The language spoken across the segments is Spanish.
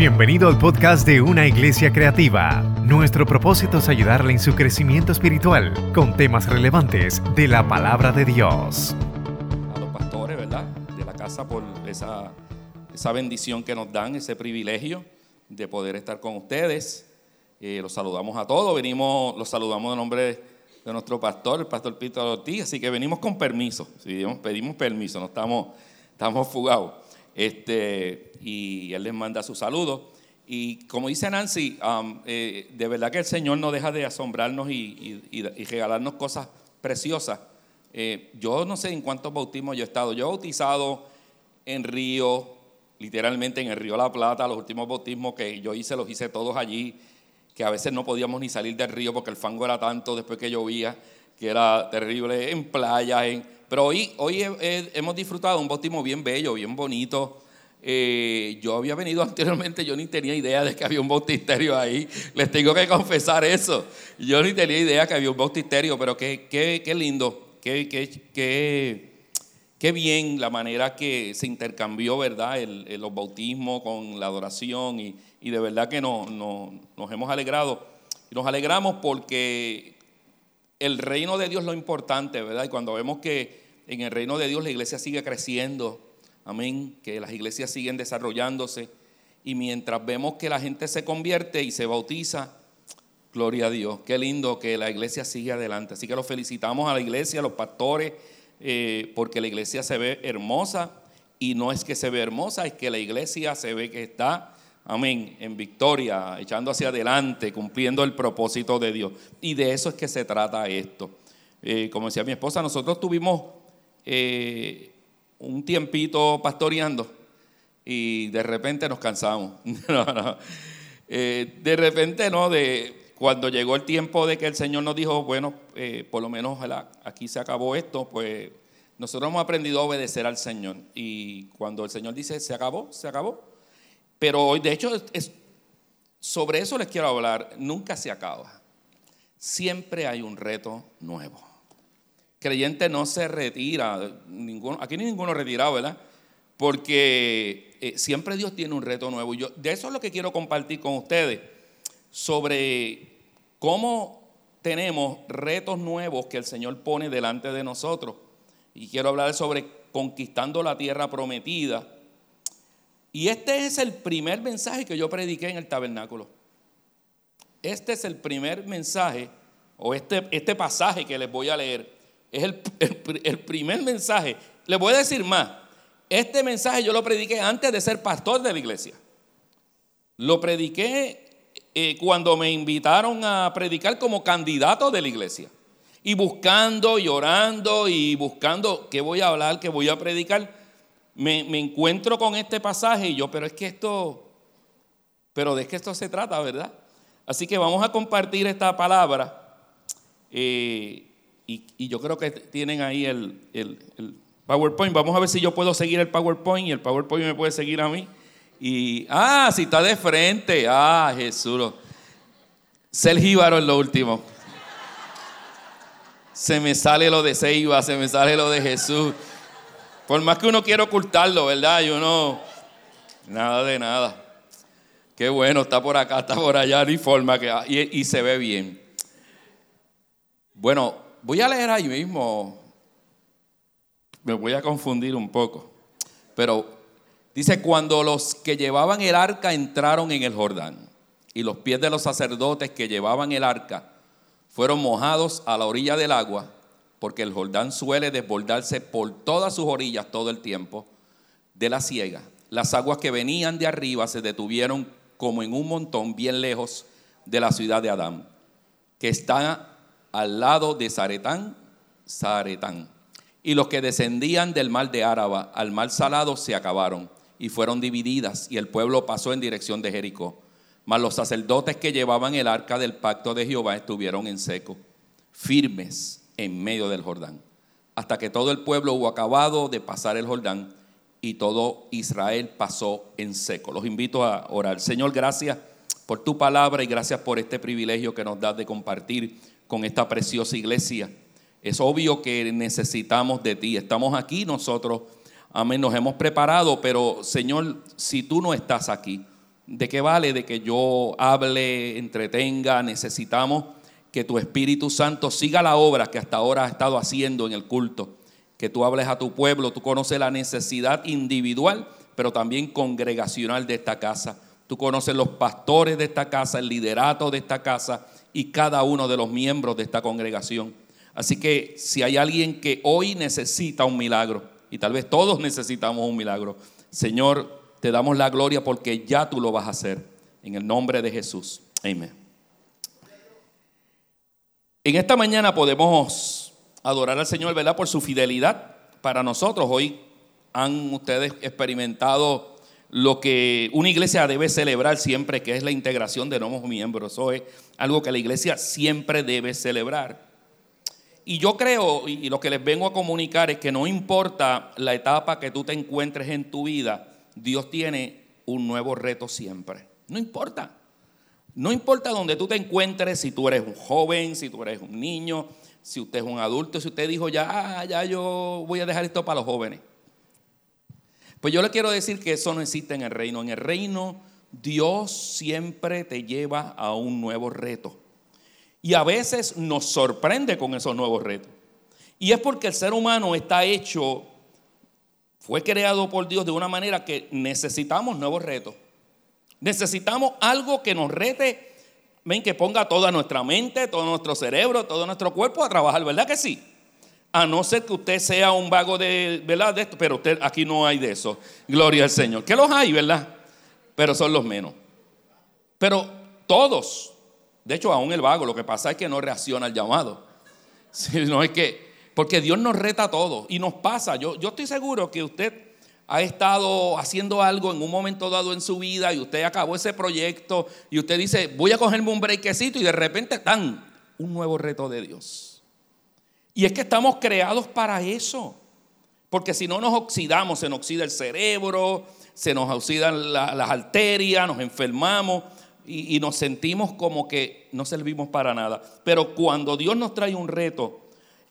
Bienvenido al podcast de Una Iglesia Creativa. Nuestro propósito es ayudarle en su crecimiento espiritual con temas relevantes de la palabra de Dios. A los pastores, ¿verdad? De la casa por esa, esa bendición que nos dan, ese privilegio de poder estar con ustedes. Eh, los saludamos a todos, venimos, los saludamos en nombre de nuestro pastor, el pastor Pito Ortiz, así que venimos con permiso, pedimos permiso, no estamos, estamos fugados. Este, y él les manda su saludo. Y como dice Nancy, um, eh, de verdad que el Señor no deja de asombrarnos y, regalarnos cosas preciosas. Eh, yo no sé en cuántos bautismos yo he estado. Yo he bautizado en Río, literalmente en el Río La Plata, los últimos bautismos que yo hice, los hice todos allí, que a veces no podíamos ni salir del río porque el fango era tanto después que llovía, que era terrible, en playas, en pero hoy, hoy hemos disfrutado un bautismo bien bello, bien bonito. Eh, yo había venido anteriormente, yo ni tenía idea de que había un bautisterio ahí. Les tengo que confesar eso. Yo ni tenía idea que había un bautisterio, pero qué, qué, qué lindo, qué, qué, qué, bien la manera que se intercambió, ¿verdad? Los bautismos con la adoración y, y de verdad que no, nos hemos alegrado. Nos alegramos porque el reino de Dios es lo importante, ¿verdad? Y cuando vemos que en el reino de Dios la iglesia sigue creciendo, amén, que las iglesias siguen desarrollándose y mientras vemos que la gente se convierte y se bautiza, gloria a Dios, qué lindo que la iglesia sigue adelante. Así que los felicitamos a la iglesia, a los pastores, eh, porque la iglesia se ve hermosa y no es que se ve hermosa, es que la iglesia se ve que está, amén, en victoria, echando hacia adelante, cumpliendo el propósito de Dios. Y de eso es que se trata esto. Eh, como decía mi esposa, nosotros tuvimos eh, un tiempito pastoreando y de repente nos cansamos. Eh, de repente, ¿no? De, cuando llegó el tiempo de que el Señor nos dijo, bueno, por lo menos aquí se acabó esto, pues nosotros hemos aprendido a obedecer al Señor. Y cuando el Señor dice, se acabó, se acabó. Pero hoy, de hecho, sobre eso les quiero hablar. Nunca se acaba. Siempre hay un reto nuevo creyente no se retira, ninguno, aquí ni ninguno retirado, ¿verdad? Porque eh, siempre Dios tiene un reto nuevo. Yo, de eso es lo que quiero compartir con ustedes, sobre cómo tenemos retos nuevos que el Señor pone delante de nosotros. Y quiero hablar sobre conquistando la tierra prometida. Y este es el primer mensaje que yo prediqué en el tabernáculo. Este es el primer mensaje, o este, este pasaje que les voy a leer es el, primer mensaje. Le voy a decir más. Este mensaje yo lo prediqué antes de ser pastor de la iglesia. Lo prediqué eh, cuando me invitaron a predicar como candidato de la iglesia. Y buscando y orando y buscando qué voy a hablar, qué voy a predicar, me, encuentro con este pasaje y yo, pero es que esto, pero de qué esto se trata, ¿verdad? Así que vamos a compartir esta palabra. Eh, y, yo creo que tienen ahí el, PowerPoint. Vamos a ver si yo puedo seguir el PowerPoint y el PowerPoint me puede seguir a mí. Y, ah, si está de frente. Ah, Jesús. Sergio en lo último. Se me sale lo de Seiba, se me sale lo de Jesús. Por más que uno quiera ocultarlo, ¿verdad? Y uno, nada de nada. Qué bueno, está por acá, está por allá, ni forma que, y, y se ve bien. Bueno, voy a leer ahí mismo, me voy a confundir un poco, pero dice, cuando los que llevaban el arca entraron en el Jordán y los pies de los sacerdotes que llevaban el arca fueron mojados a la orilla del agua, porque el Jordán suele desbordarse por todas sus orillas todo el tiempo de la siega. Las aguas que venían de arriba se detuvieron como en un montón bien lejos de la ciudad de Adán, que está al lado de Zaretán, Zaretán. Y los que descendían del mar de Áraba al mar salado se acabaron y fueron divididas y el pueblo pasó en dirección de Jericó. Mas los sacerdotes que llevaban el arca del pacto de Jehová estuvieron en seco, firmes en medio del Jordán, hasta que todo el pueblo hubo acabado de pasar el Jordán y todo Israel pasó en seco. Los invito a orar. Señor, gracias por tu palabra y gracias por este privilegio que nos das de compartir con esta preciosa iglesia. Es obvio que necesitamos de ti. Estamos aquí nosotros, amén, nos hemos preparado, pero Señor, si tú no estás aquí, ¿De qué vale de que yo hable, entretenga? Necesitamos que tu Espíritu Santo siga la obra que hasta ahora ha estado haciendo en el culto. Que tú hables a tu pueblo, tú conoces la necesidad individual, pero también congregacional de esta casa. Tú conoces los pastores de esta casa, el liderato de esta casa y cada uno de los miembros de esta congregación. Así que si hay alguien que hoy necesita un milagro, y tal vez todos necesitamos un milagro, Señor, te damos la gloria porque ya tú lo vas a hacer. En el nombre de Jesús. Amén. En esta mañana podemos adorar al Señor, ¿verdad? Por su fidelidad para nosotros. Hoy han ustedes experimentado lo que una iglesia debe celebrar siempre, que es la integración de nuevos miembros. Eso es algo que la iglesia siempre debe celebrar. Y yo creo, y lo que les vengo a comunicar es que no importa la etapa que tú te encuentres en tu vida, Dios tiene un nuevo reto siempre. No importa. No importa donde tú te encuentres, si tú eres un joven, si tú eres un niño, si usted es un adulto, si usted dijo ya, ya yo voy a dejar esto para los jóvenes. Pues yo le quiero decir que eso no existe en el reino. En el reino Dios siempre te lleva a un nuevo reto. Y a veces nos sorprende con esos nuevos retos. Y es porque el ser humano está hecho, fue creado por Dios de una manera que necesitamos nuevos retos. Necesitamos algo que nos rete, ven, que ponga toda nuestra mente, todo nuestro cerebro, todo nuestro cuerpo a trabajar, ¿verdad que sí? A no ser que usted sea un vago de, ¿verdad? De esto, pero usted aquí no hay de eso. Gloria al Señor. Que los hay, ¿verdad? Pero son los menos. Pero todos, de hecho, aún el vago, lo que pasa es que no reacciona al llamado. no es que, porque Dios nos reta a todos y nos pasa. Yo, yo estoy seguro que usted ha estado haciendo algo en un momento dado en su vida y usted acabó ese proyecto y usted dice, voy a cogerme un brequecito y de repente están un nuevo reto de Dios. Y es que estamos creados para eso. Porque si no nos oxidamos, se nos oxida el cerebro, se nos oxidan las arterias, nos enfermamos y, y nos sentimos como que no servimos para nada. Pero cuando Dios nos trae un reto,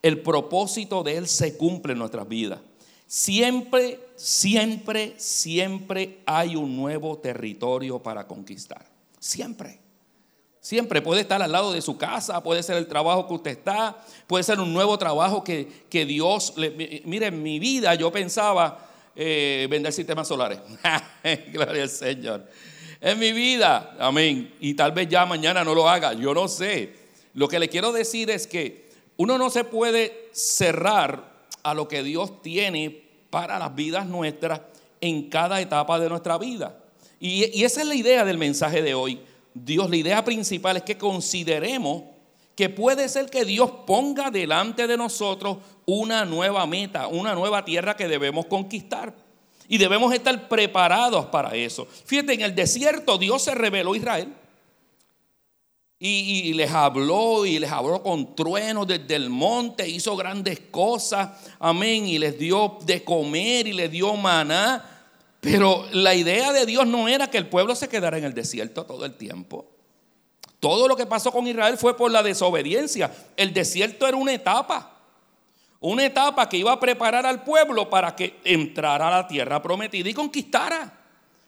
el propósito de Él se cumple en nuestras vidas. Siempre, siempre, siempre hay un nuevo territorio para conquistar. Siempre. Siempre puede estar al lado de su casa, puede ser el trabajo que usted está, puede ser un nuevo trabajo que, que Dios... Le, mire, en mi vida yo pensaba eh, vender sistemas solares. Gloria al Señor. En mi vida, amén. Y tal vez ya mañana no lo haga, yo no sé. Lo que le quiero decir es que uno no se puede cerrar a lo que Dios tiene para las vidas nuestras en cada etapa de nuestra vida. Y, esa es la idea del mensaje de hoy. Dios, la idea principal es que consideremos que puede ser que Dios ponga delante de nosotros una nueva meta, una nueva tierra que debemos conquistar. Y debemos estar preparados para eso. Fíjate, en el desierto Dios se reveló a Israel. Y, les habló y les habló con truenos desde el monte, hizo grandes cosas, amén, y les dio de comer y les dio maná. Pero la idea de Dios no era que el pueblo se quedara en el desierto todo el tiempo. Todo lo que pasó con Israel fue por la desobediencia. El desierto era una etapa, una etapa que iba a preparar al pueblo para que entrara a la tierra prometida y conquistara.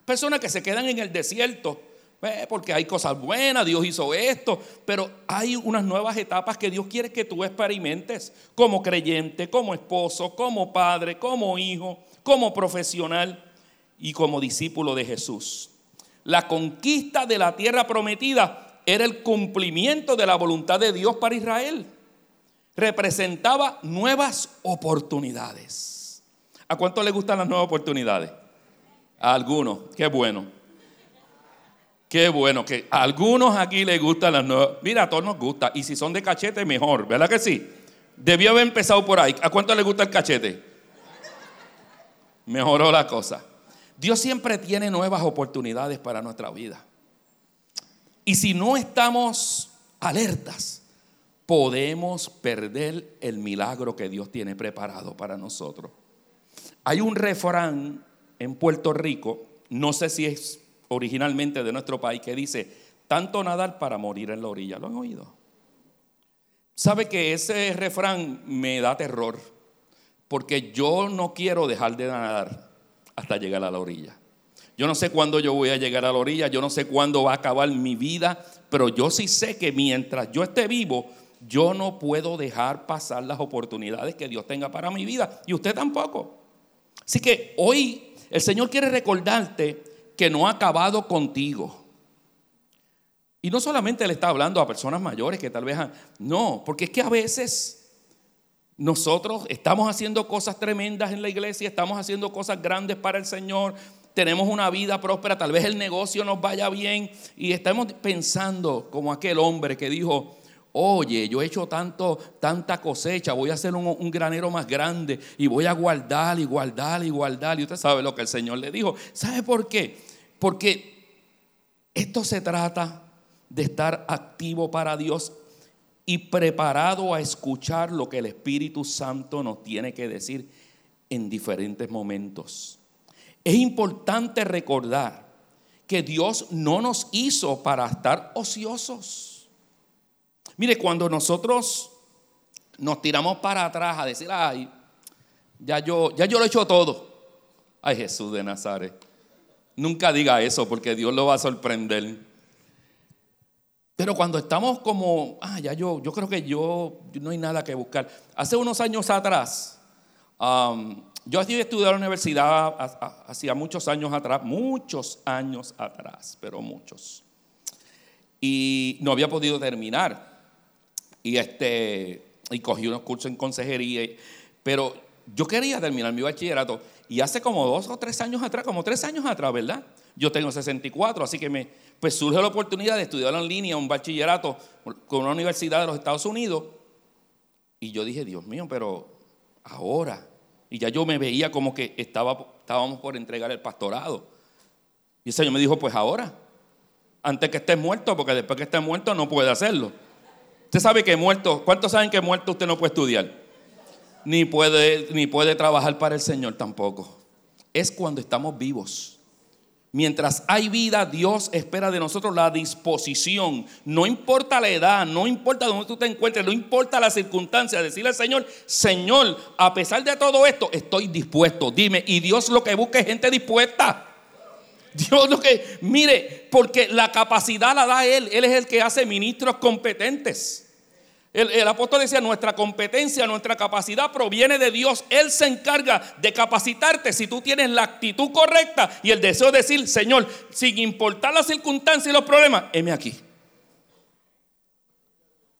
Personas que se quedan en el desierto eh, porque hay cosas buenas, Dios hizo esto, pero hay unas nuevas etapas que Dios quiere que tú experimentes como creyente, como esposo, como padre, como hijo, como profesional y como discípulo de Jesús. La conquista de la tierra prometida era el cumplimiento de la voluntad de Dios para Israel. Representaba nuevas oportunidades. ¿A cuánto le gustan las nuevas oportunidades? A algunos, qué bueno. Qué bueno, que a algunos aquí les gustan las nuevas. Mira, a todos nos gusta. Y si son de cachete, mejor. ¿Verdad que sí? Debió haber empezado por ahí. ¿A cuánto le gusta el cachete? Mejoró la cosa. Dios siempre tiene nuevas oportunidades para nuestra vida. Y si no estamos alertas, podemos perder el milagro que Dios tiene preparado para nosotros. Hay un refrán en Puerto Rico, no sé si es originalmente de nuestro país que dice, tanto nadar para morir en la orilla. ¿Lo han oído? ¿Sabe que ese refrán me da terror? Porque yo no quiero dejar de nadar hasta llegar a la orilla. Yo no sé cuándo yo voy a llegar a la orilla, yo no sé cuándo va a acabar mi vida, pero yo sí sé que mientras yo esté vivo, yo no puedo dejar pasar las oportunidades que Dios tenga para mi vida y usted tampoco. Así que hoy el Señor quiere recordarte que no ha acabado contigo. Y no solamente le está hablando a personas mayores que tal vez... no, porque es que a veces nosotros estamos haciendo cosas tremendas en la iglesia, estamos haciendo cosas grandes para el Señor, tenemos una vida próspera, tal vez el negocio nos vaya bien y estamos pensando como aquel hombre que dijo, oye, yo he hecho tanto, tanta cosecha, voy a hacer un, un, granero más grande y voy a guardar y guardar y guardar. Y usted sabe lo que el Señor le dijo. ¿Sabe por qué? Porque esto se trata de estar activo para Dios y preparado a escuchar lo que el Espíritu Santo nos tiene que decir en diferentes momentos. Es importante recordar que Dios no nos hizo para estar ociosos. Mire, cuando nosotros nos tiramos para atrás a decir, ay, ya yo, ya yo lo he hecho todo. Ay, Jesús de Nazaret. Nunca diga eso porque Dios lo va a sorprender. Pero cuando estamos como, ah, ya yo, yo creo que yo, no hay nada que buscar. Hace unos años atrás, yo estudié a la universidad hacía muchos años atrás, muchos años atrás, pero muchos. Y no había podido terminar. Y, este, y cogí unos cursos en consejería. Pero yo quería terminar mi bachillerato. Y hace como dos o tres años atrás, como tres años atrás, ¿verdad? Yo tengo 64, así que me, pues surge la oportunidad de estudiar en línea un bachillerato con una universidad de los Estados Unidos. Y yo dije, Dios mío, pero ahora, y ya yo me veía como que estaba, estábamos por entregar el pastorado. Y el Señor me dijo, pues ahora, antes que estés muerto, porque después que estés muerto no puede hacerlo. Usted sabe que muerto, ¿cuántos saben que muerto usted no puede estudiar? Ni puede, ni puede trabajar para el Señor tampoco. Es cuando estamos vivos. Mientras hay vida, Dios espera de nosotros la disposición. No importa la edad, no importa dónde tú te encuentres, no importa la circunstancia. Decirle al Señor, Señor, a pesar de todo esto, estoy dispuesto. Dime, y Dios lo que busca es gente dispuesta. Dios lo que, mire, porque la capacidad la da Él. Él es el que hace ministros competentes. El, apóstol decía, nuestra competencia, nuestra capacidad proviene de Dios. Él se encarga de capacitarte si tú tienes la actitud correcta y el deseo de decir, Señor, sin importar las circunstancias y los problemas, heme aquí.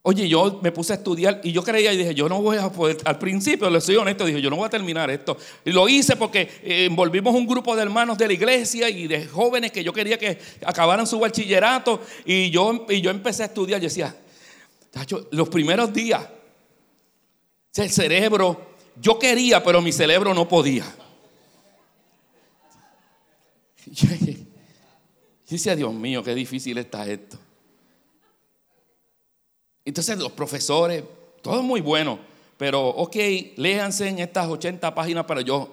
Oye, yo me puse a estudiar y yo creía y dije, yo no voy a poder, al principio, le soy honesto, dije, yo no voy a terminar esto. Y lo hice porque eh, envolvimos un grupo de hermanos de la iglesia y de jóvenes que yo quería que acabaran su bachillerato y yo, y yo empecé a estudiar y decía, los primeros días, el cerebro, yo quería, pero mi cerebro no podía. Yo Dios mío, qué difícil está esto. Entonces los profesores, todo muy bueno, pero ok, léanse en estas 80 páginas para yo.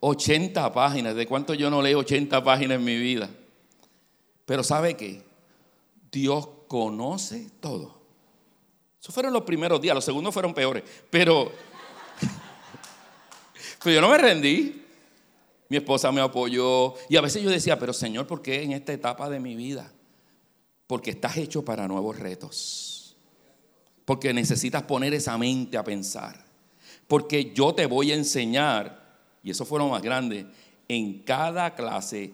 80 páginas, ¿de cuánto yo no leo 80 páginas en mi vida? Pero ¿sabe qué? Dios conoce todo. Esos fueron los primeros días, los segundos fueron peores. Pero, pero yo no me rendí. Mi esposa me apoyó. Y a veces yo decía, pero Señor, ¿por qué en esta etapa de mi vida? Porque estás hecho para nuevos retos. Porque necesitas poner esa mente a pensar. Porque yo te voy a enseñar, y eso fue lo más grande, en cada clase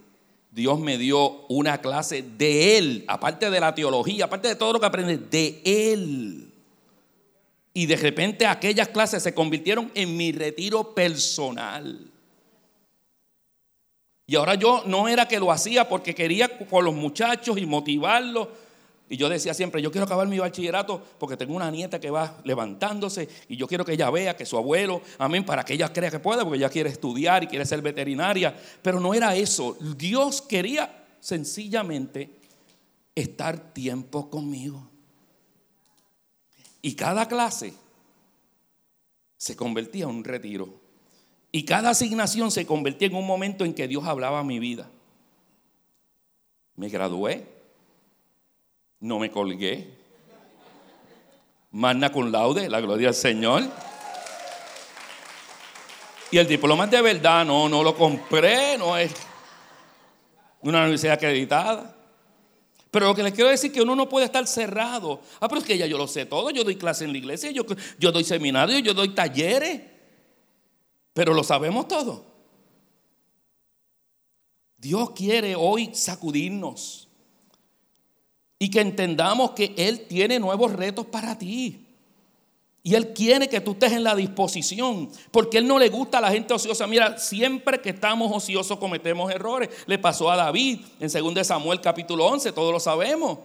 Dios me dio una clase de Él, aparte de la teología, aparte de todo lo que aprende, de Él. Y de repente aquellas clases se convirtieron en mi retiro personal. Y ahora yo no era que lo hacía porque quería por los muchachos y motivarlos. Y yo decía siempre, yo quiero acabar mi bachillerato porque tengo una nieta que va levantándose y yo quiero que ella vea que su abuelo, amén, para que ella crea que pueda, porque ella quiere estudiar y quiere ser veterinaria. Pero no era eso. Dios quería sencillamente estar tiempo conmigo. Y cada clase se convertía en un retiro. Y cada asignación se convertía en un momento en que Dios hablaba a mi vida. Me gradué, no me colgué. Magna con laude, la gloria al Señor. Y el diploma de verdad, no, no lo compré, no es. una universidad acreditada. Pero lo que les quiero decir es que uno no puede estar cerrado. Ah, pero es que ya yo lo sé todo. Yo doy clase en la iglesia, yo, yo doy seminarios, yo doy talleres. Pero lo sabemos todo. Dios quiere hoy sacudirnos y que entendamos que Él tiene nuevos retos para ti. Y Él quiere que tú estés en la disposición, porque Él no le gusta a la gente ociosa. Mira, siempre que estamos ociosos cometemos errores. Le pasó a David en 2 Samuel capítulo 11, todos lo sabemos.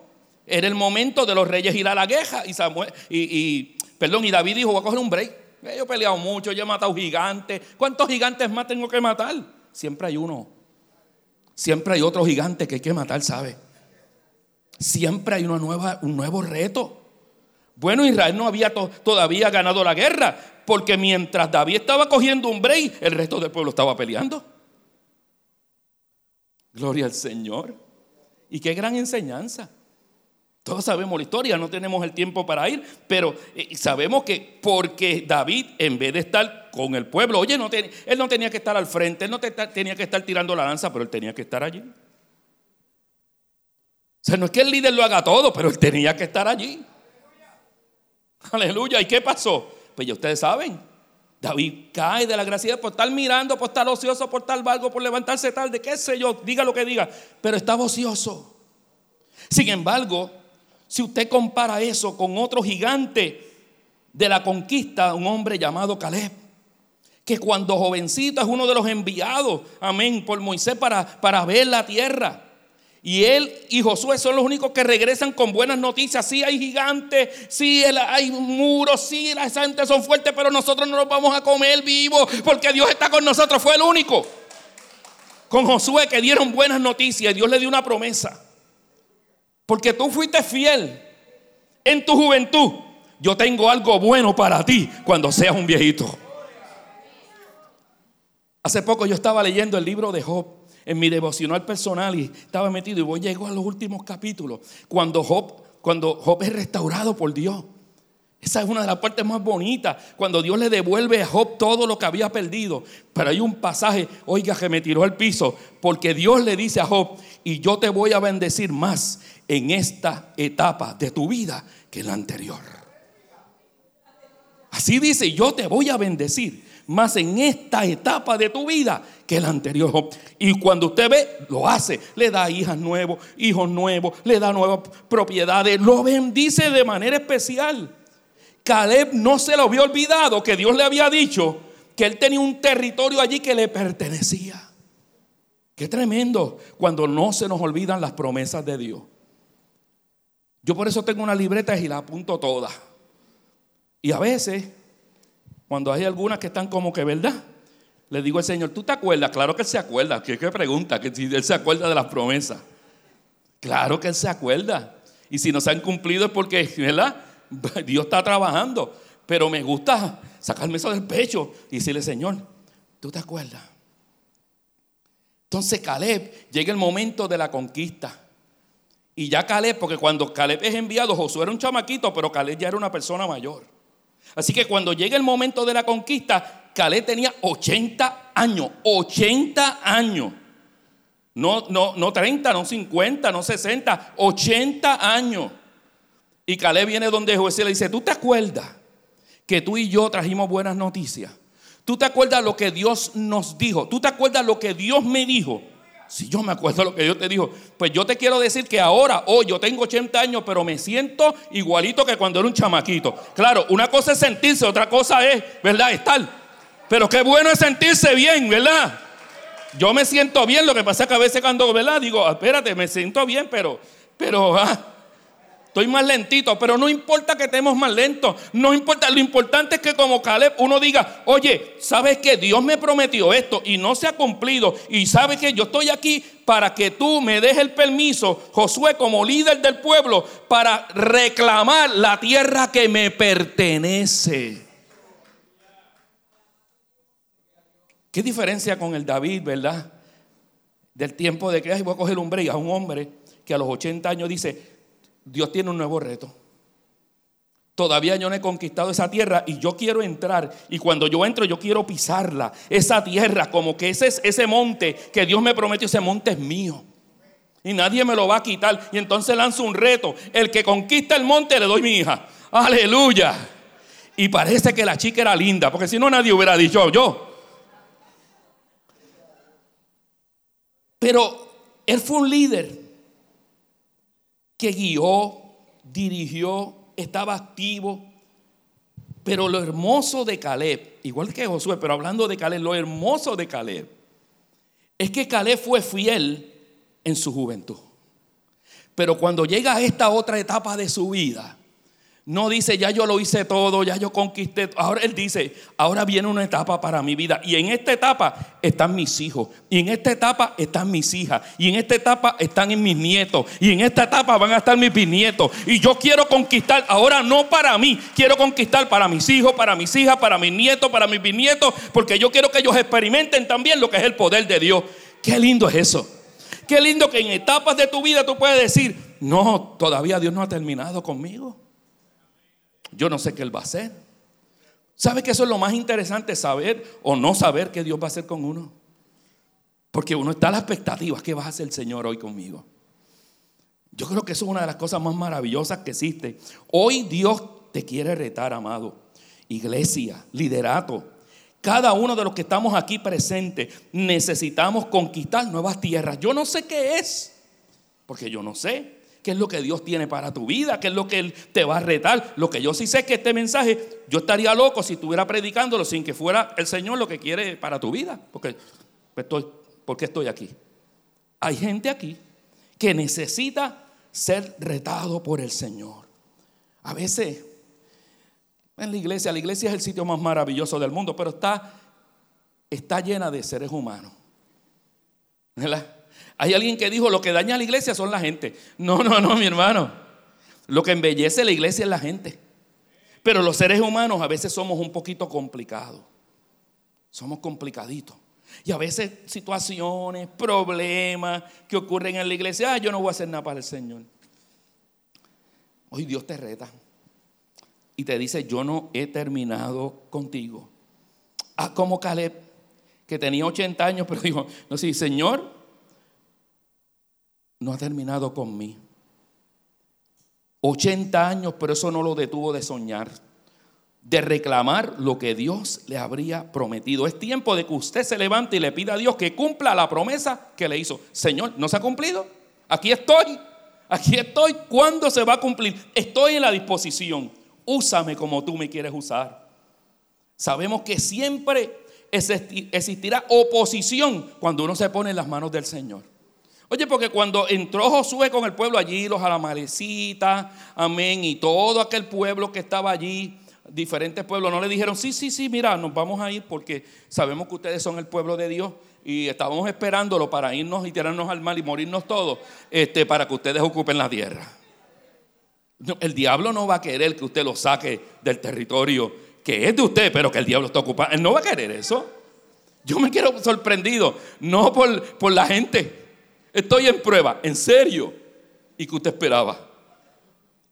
Era el momento de los reyes ir a la guerra y, Samuel, y, perdón, y David dijo, voy a coger un break. Yo he peleado mucho, yo he matado gigantes. ¿Cuántos gigantes más tengo que matar? Siempre hay uno. Siempre hay otro gigante que hay que matar, ¿sabe? Siempre hay una nueva, un nuevo reto. Bueno, Israel no había todavía ganado la guerra, porque mientras David estaba cogiendo un break, el resto del pueblo estaba peleando. Gloria al Señor. Y qué gran enseñanza. Todos sabemos la historia, no tenemos el tiempo para ir, pero eh, sabemos que porque David, en vez de estar con el pueblo, oye, no él no tenía que estar al frente, él no tenía que estar tirando la lanza, pero él tenía que estar allí. O sea, no es que el líder lo haga todo, pero él tenía que estar allí. Aleluya. ¿Y qué pasó? Pues ya ustedes saben. David cae de la gracia por estar mirando, por estar ocioso, por estar vago, por levantarse tarde, qué sé yo, diga lo que diga, pero estaba ocioso. Sin embargo, si usted compara eso con otro gigante de la conquista, un hombre llamado Caleb, que cuando jovencito es uno de los enviados, amén, por Moisés para, para ver la tierra. Y él y Josué son los únicos que regresan con buenas noticias. Sí hay gigantes, sí hay muros, sí las gente son fuertes, pero nosotros no los vamos a comer vivos porque Dios está con nosotros. Fue el único. Con Josué que dieron buenas noticias. Dios le dio una promesa. Porque tú fuiste fiel en tu juventud. Yo tengo algo bueno para ti cuando seas un viejito. Hace poco yo estaba leyendo el libro de Job en mi devocional personal y estaba metido y voy llego a los últimos capítulos cuando Job, cuando Job es restaurado por Dios. Esa es una de las partes más bonitas, cuando Dios le devuelve a Job todo lo que había perdido. Pero hay un pasaje, oiga, que me tiró al piso, porque Dios le dice a Job, y yo te voy a bendecir más en esta etapa de tu vida que en la anterior. Así dice, yo te voy a bendecir más en esta etapa de tu vida que el anterior. Y cuando usted ve, lo hace. Le da hijas nuevos, hijos nuevos, le da nuevas propiedades, lo bendice de manera especial. Caleb no se lo había olvidado que Dios le había dicho que él tenía un territorio allí que le pertenecía. Qué tremendo cuando no se nos olvidan las promesas de Dios. Yo por eso tengo una libreta y la apunto todas. Y a veces, cuando hay algunas que están como que, ¿verdad? Le digo al Señor, ¿tú te acuerdas? Claro que Él se acuerda. ¿Qué, pregunta? Que si Él se acuerda de las promesas. Claro que Él se acuerda. Y si no se han cumplido es porque, ¿verdad? Dios está trabajando. Pero me gusta sacarme eso del pecho y decirle, Señor, ¿tú te acuerdas? Entonces Caleb llega el momento de la conquista. Y ya Caleb, porque cuando Caleb es enviado, Josué era un chamaquito, pero Caleb ya era una persona mayor. Así que cuando llega el momento de la conquista, Caleb tenía 80 años, 80 años. No, no, no 30, no 50, no 60, 80 años. Y Caleb viene donde José le dice, ¿tú te acuerdas que tú y yo trajimos buenas noticias? ¿Tú te acuerdas lo que Dios nos dijo? ¿Tú te acuerdas lo que Dios me dijo? Si yo me acuerdo lo que Dios te dijo, pues yo te quiero decir que ahora, hoy, yo tengo 80 años, pero me siento igualito que cuando era un chamaquito. Claro, una cosa es sentirse, otra cosa es, ¿verdad? Estar. Pero qué bueno es sentirse bien, ¿verdad? Yo me siento bien, lo que pasa es que a veces cuando, ¿verdad? Digo, espérate, me siento bien, pero, pero, ah, estoy más lentito, pero no importa que estemos más lentos, no importa, lo importante es que como Caleb uno diga, oye, ¿sabes que Dios me prometió esto y no se ha cumplido? Y sabes que yo estoy aquí para que tú me des el permiso, Josué, como líder del pueblo, para reclamar la tierra que me pertenece. ¿Qué diferencia con el David, verdad? Del tiempo de que voy a coger un break a un hombre que a los 80 años dice, Dios tiene un nuevo reto. Todavía yo no he conquistado esa tierra y yo quiero entrar. Y cuando yo entro, yo quiero pisarla. Esa tierra, como que ese es ese monte que Dios me prometió, ese monte es mío. Y nadie me lo va a quitar. Y entonces lanzo un reto. El que conquista el monte le doy mi hija. Aleluya. Y parece que la chica era linda, porque si no nadie hubiera dicho yo. Pero él fue un líder que guió, dirigió, estaba activo. Pero lo hermoso de Caleb, igual que Josué, pero hablando de Caleb, lo hermoso de Caleb es que Caleb fue fiel en su juventud. Pero cuando llega a esta otra etapa de su vida, no dice, ya yo lo hice todo, ya yo conquisté. Ahora él dice, ahora viene una etapa para mi vida. Y en esta etapa están mis hijos. Y en esta etapa están mis hijas. Y en esta etapa están mis nietos. Y en esta etapa van a estar mis bisnietos. Y yo quiero conquistar, ahora no para mí, quiero conquistar para mis hijos, para mis hijas, para mis nietos, para mis bisnietos. Porque yo quiero que ellos experimenten también lo que es el poder de Dios. Qué lindo es eso. Qué lindo que en etapas de tu vida tú puedes decir, no, todavía Dios no ha terminado conmigo. Yo no sé qué Él va a hacer. ¿Sabe que eso es lo más interesante, saber o no saber qué Dios va a hacer con uno? Porque uno está a la expectativa, ¿qué va a hacer el Señor hoy conmigo? Yo creo que eso es una de las cosas más maravillosas que existe. Hoy Dios te quiere retar, amado. Iglesia, liderato. Cada uno de los que estamos aquí presentes necesitamos conquistar nuevas tierras. Yo no sé qué es, porque yo no sé qué es lo que Dios tiene para tu vida, qué es lo que Él te va a retar. Lo que yo sí sé es que este mensaje, yo estaría loco si estuviera predicándolo sin que fuera el Señor lo que quiere para tu vida. Porque, pues, estoy, porque estoy aquí. Hay gente aquí que necesita ser retado por el Señor. A veces, en la iglesia, la iglesia es el sitio más maravilloso del mundo, pero está, está llena de seres humanos. ¿Verdad? Hay alguien que dijo, lo que daña a la iglesia son la gente. No, no, no, mi hermano. Lo que embellece la iglesia es la gente. Pero los seres humanos a veces somos un poquito complicados. Somos complicaditos. Y a veces situaciones, problemas que ocurren en la iglesia. Ah, yo no voy a hacer nada para el Señor. Hoy Dios te reta. Y te dice, yo no he terminado contigo. Ah, como Caleb, que tenía 80 años, pero dijo, no, sí, Señor, no ha terminado con mí. 80 años, pero eso no lo detuvo de soñar, de reclamar lo que Dios le habría prometido. Es tiempo de que usted se levante y le pida a Dios que cumpla la promesa que le hizo. Señor, ¿no se ha cumplido? Aquí estoy, aquí estoy. ¿Cuándo se va a cumplir? Estoy en la disposición. Úsame como tú me quieres usar. Sabemos que siempre existirá oposición cuando uno se pone en las manos del Señor. Oye, porque cuando entró Josué con el pueblo allí, los alamalecitas, amén, y todo aquel pueblo que estaba allí, diferentes pueblos, no le dijeron, sí, sí, sí, mira, nos vamos a ir porque sabemos que ustedes son el pueblo de Dios y estábamos esperándolo para irnos y tirarnos al mal y morirnos todos, este, para que ustedes ocupen la tierra. el diablo no va a querer que usted lo saque del territorio que es de usted, pero que el diablo está ocupando. Él no va a querer eso. Yo me quiero sorprendido, no por, por la gente, Estoy en prueba, en serio. ¿Y qué usted esperaba?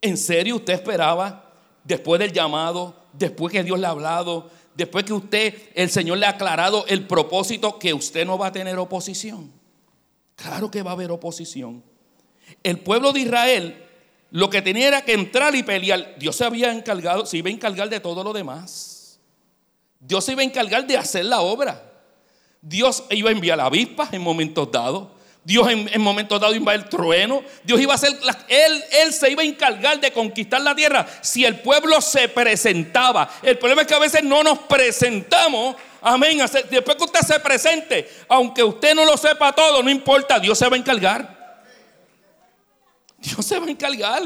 ¿En serio usted esperaba después del llamado, después que Dios le ha hablado, después que usted, el Señor le ha aclarado el propósito que usted no va a tener oposición? Claro que va a haber oposición. El pueblo de Israel lo que tenía era que entrar y pelear. Dios se había encargado, se iba a encargar de todo lo demás. Dios se iba a encargar de hacer la obra. Dios iba a enviar avispas en momentos dados. Dios en, momentos dados iba a el trueno. Dios iba a hacer, él, él se iba a encargar de conquistar la tierra si el pueblo se presentaba. El problema es que a veces no nos presentamos. Amén. Después que usted se presente, aunque usted no lo sepa todo, no importa, Dios se va a encargar. Dios se va a encargar.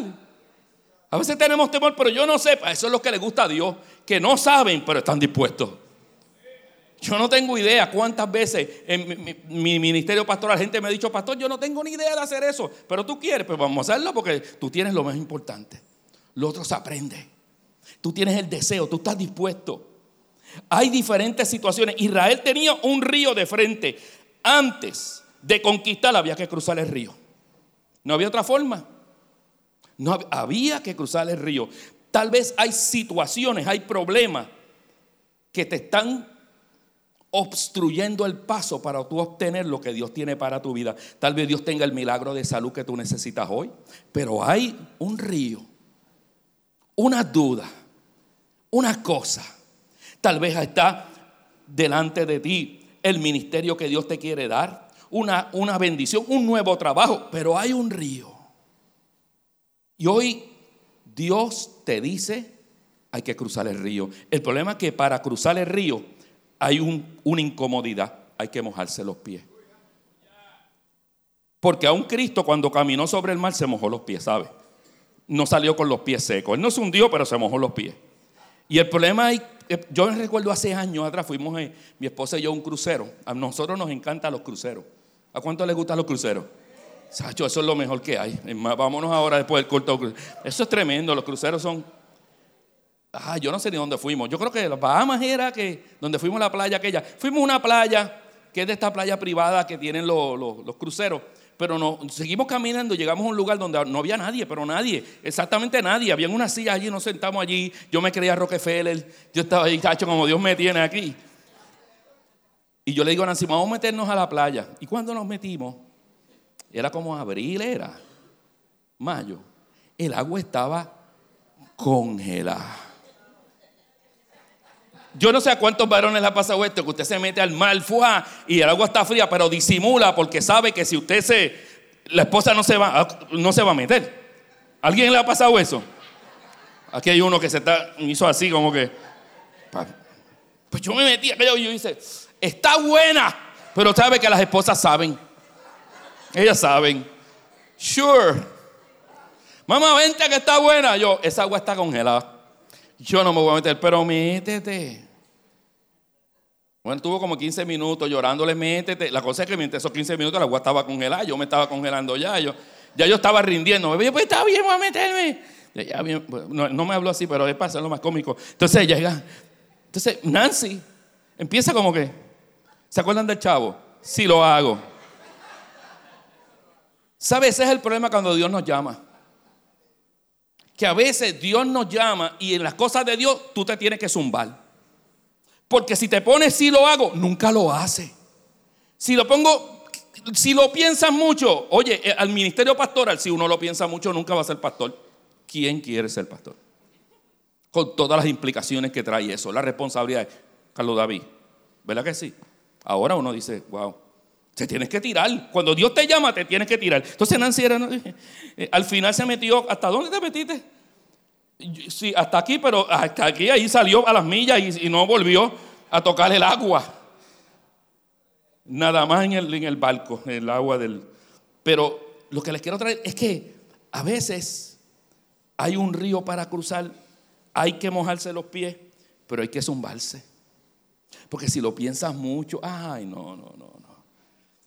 A veces tenemos temor, pero yo no sé. Eso es lo que le gusta a Dios. Que no saben, pero están dispuestos. Yo no tengo idea cuántas veces en mi, ministerio pastoral gente me ha dicho, pastor, yo no tengo ni idea de hacer eso, pero tú quieres, pues vamos a hacerlo porque tú tienes lo más importante. Lo otro se aprende. Tú tienes el deseo, tú estás dispuesto. Hay diferentes situaciones. Israel tenía un río de frente. Antes de conquistar había que cruzar el río. No había otra forma. No había que cruzar el río. Tal vez hay situaciones, hay problemas que te están obstruyendo el paso para tú obtener lo que Dios tiene para tu vida. Tal vez Dios tenga el milagro de salud que tú necesitas hoy, pero hay un río, una duda, una cosa. Tal vez está delante de ti el ministerio que Dios te quiere dar, una, una bendición, un nuevo trabajo, pero hay un río. Y hoy Dios te dice, hay que cruzar el río. El problema es que para cruzar el río hay una incomodidad, hay que mojarse los pies. Porque a un Cristo cuando caminó sobre el mar se mojó los pies, ¿sabe? No salió con los pies secos. Él no se hundió, pero se mojó los pies. Y el problema es, yo recuerdo hace años atrás, fuimos eh, mi esposa y yo a un crucero. A nosotros nos encantan los cruceros. ¿A cuánto les gustan los cruceros? Sacho, eso es lo mejor que hay. Vámonos ahora después del corto. Eso es tremendo. Los cruceros son Ah, yo no sé ni dónde fuimos. Yo creo que las Bahamas era que donde fuimos a la playa aquella. Fuimos a una playa que es de esta playa privada que tienen los, cruceros. Pero no, seguimos caminando llegamos a un lugar donde no había nadie, pero nadie, exactamente nadie. Habían unas sillas allí, nos sentamos allí. Yo me creía Rockefeller, yo estaba ahí, cacho, como Dios me tiene aquí. Y yo le digo a Nancy, vamos a meternos a la playa. Y cuando nos metimos, era como abril, era mayo. El agua estaba congelada. Yo no sé a cuántos varones le ha pasado esto, que usted se mete al mar, fuá, y el agua está fría, pero disimula porque sabe que si usted se, la esposa no se va, no se va a meter. ¿Alguien le ha pasado eso? Aquí hay uno que se está, hizo así como que, pues yo me metí, aquello y yo hice, está buena, pero sabe que las esposas saben. Ellas saben. Sure. Mamá, vente que está buena. Yo, esa agua está congelada. Yo no me voy a meter, pero métete. Bueno, tuvo como 15 minutos llorándole, métete. La cosa es que mientras esos 15 minutos la agua estaba congelada, yo me estaba congelando ya. Yo, ya yo estaba rindiendo. Me pues está bien, voy a meterme. no, me habló así, pero es para lo más cómico. Entonces llega. Entonces Nancy empieza como que. ¿Se acuerdan del chavo? Sí lo hago. ¿Sabes? Ese es el problema cuando Dios nos llama. Que a veces Dios nos llama y en las cosas de Dios tú te tienes que zumbar. Porque si te pones si lo hago, nunca lo hace. Si lo pongo, si lo piensas mucho, oye, eh, al ministerio pastoral, si uno lo piensa mucho, nunca va a ser pastor. ¿Quién quiere ser pastor? Con todas las implicaciones que trae eso, la responsabilidad. Carlos David, ¿verdad que sí? Ahora uno dice, wow, te tienes que tirar. Cuando Dios te llama, te tienes que tirar. Entonces Nancy era, eh, al final se metió, ¿hasta dónde te metiste? Sí, hasta aquí, pero hasta aquí ahí salió a las millas y, no volvió a tocar el agua. Nada más en el, en el barco, en el agua del... Pero lo que les quiero traer es que a veces hay un río para cruzar, hay que mojarse los pies, pero hay que zumbarse. Porque si lo piensas mucho, ay, no, no, no.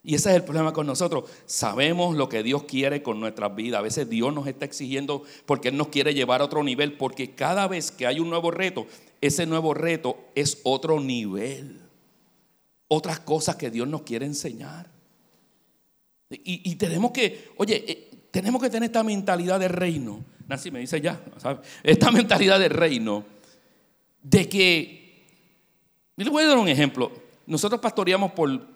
Y ese es el problema con nosotros. Sabemos lo que Dios quiere con nuestras vidas. A veces Dios nos está exigiendo porque Él nos quiere llevar a otro nivel. Porque cada vez que hay un nuevo reto, ese nuevo reto es otro nivel. Otras cosas que Dios nos quiere enseñar. Y, tenemos que, oye, eh, tenemos que tener esta mentalidad de reino. Nancy me dice ya, Esta mentalidad de reino. De que, les voy a dar un ejemplo. Nosotros pastoreamos por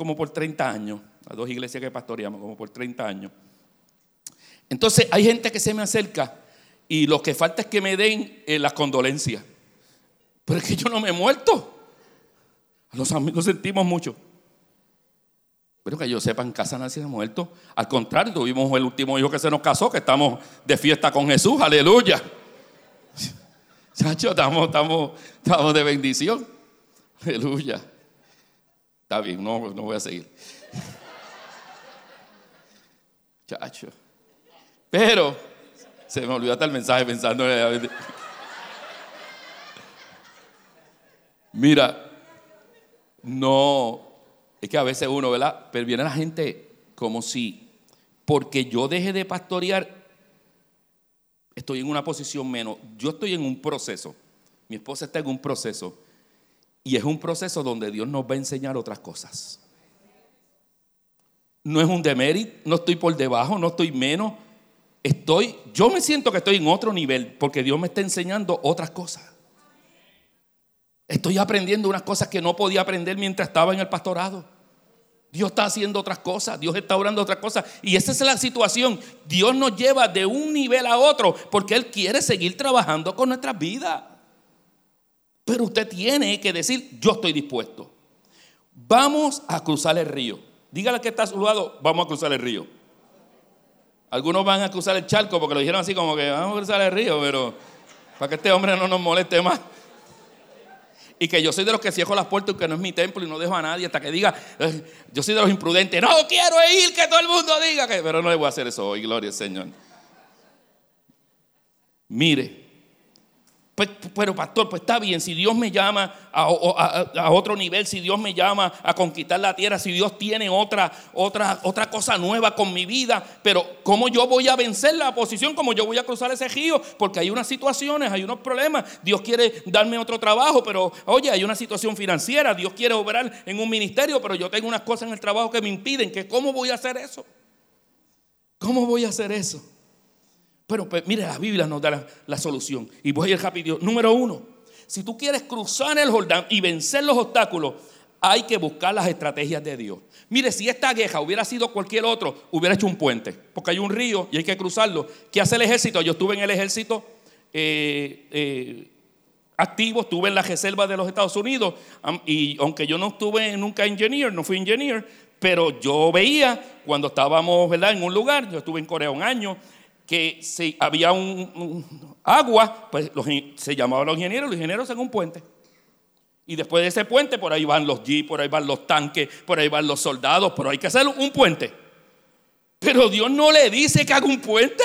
como por 30 años, a dos iglesias que pastoreamos, como por 30 años. Entonces hay gente que se me acerca y lo que falta es que me den eh, las condolencias. Pero es que yo no me he muerto. Los amigos sentimos mucho. Pero que yo sepa, en casa nadie se ha muerto. Al contrario, tuvimos el último hijo que se nos casó, que estamos de fiesta con Jesús, aleluya. Chacho, estamos, estamos, estamos de bendición. Aleluya. Está bien, no, no voy a seguir. Chacho. Pero se me olvidó hasta el mensaje pensando en Mira, no, es que a veces uno, ¿verdad? Pero viene la gente como si, porque yo deje de pastorear, estoy en una posición menos. Yo estoy en un proceso. Mi esposa está en un proceso y es un proceso donde Dios nos va a enseñar otras cosas. No es un demérito, no estoy por debajo, no estoy menos. Estoy, yo me siento que estoy en otro nivel porque Dios me está enseñando otras cosas. Estoy aprendiendo unas cosas que no podía aprender mientras estaba en el pastorado. Dios está haciendo otras cosas, Dios está orando otras cosas. Y esa es la situación. Dios nos lleva de un nivel a otro porque Él quiere seguir trabajando con nuestras vidas. Pero usted tiene que decir, yo estoy dispuesto. Vamos a cruzar el río. Dígale que está a su lado, vamos a cruzar el río. Algunos van a cruzar el charco porque lo dijeron así como que vamos a cruzar el río, pero para que este hombre no nos moleste más. Y que yo soy de los que cierro las puertas, que no es mi templo y no dejo a nadie hasta que diga, yo soy de los imprudentes, no quiero ir, que todo el mundo diga que, pero no le voy a hacer eso hoy, gloria al Señor. Mire, pues, pero pastor, pues está bien, si Dios me llama a, otro nivel, si Dios me llama a conquistar la tierra, si Dios tiene otra, otra, otra cosa nueva con mi vida, pero ¿cómo yo voy a vencer la oposición? ¿Cómo yo voy a cruzar ese río? Porque hay unas situaciones, hay unos problemas. Dios quiere darme otro trabajo, pero oye, hay una situación financiera, Dios quiere obrar en un ministerio, pero yo tengo unas cosas en el trabajo que me impiden, que ¿cómo voy a hacer eso? ¿Cómo voy a hacer eso? Pero pues, mire, la Biblia nos da la, solución. Y voy a ir rápido. Número uno, si tú quieres cruzar el Jordán y vencer los obstáculos, hay que buscar las estrategias de Dios. Mire, si esta queja hubiera sido cualquier otro, hubiera hecho un puente, porque hay un río y hay que cruzarlo. ¿Qué hace el ejército? Yo estuve en el ejército eh, eh, activo, estuve en la reserva de los Estados Unidos, y aunque yo no estuve nunca engineer, no fui engineer, pero yo veía cuando estábamos ¿verdad? en un lugar, yo estuve en Corea un año, que si había un, agua, pues se llamaban los ingenieros, los ingenieros en un puente. Y después de ese puente, por ahí van los jeeps, por ahí van los tanques, por ahí van los soldados, pero hay que hacer un puente. Pero Dios no le dice que haga un puente.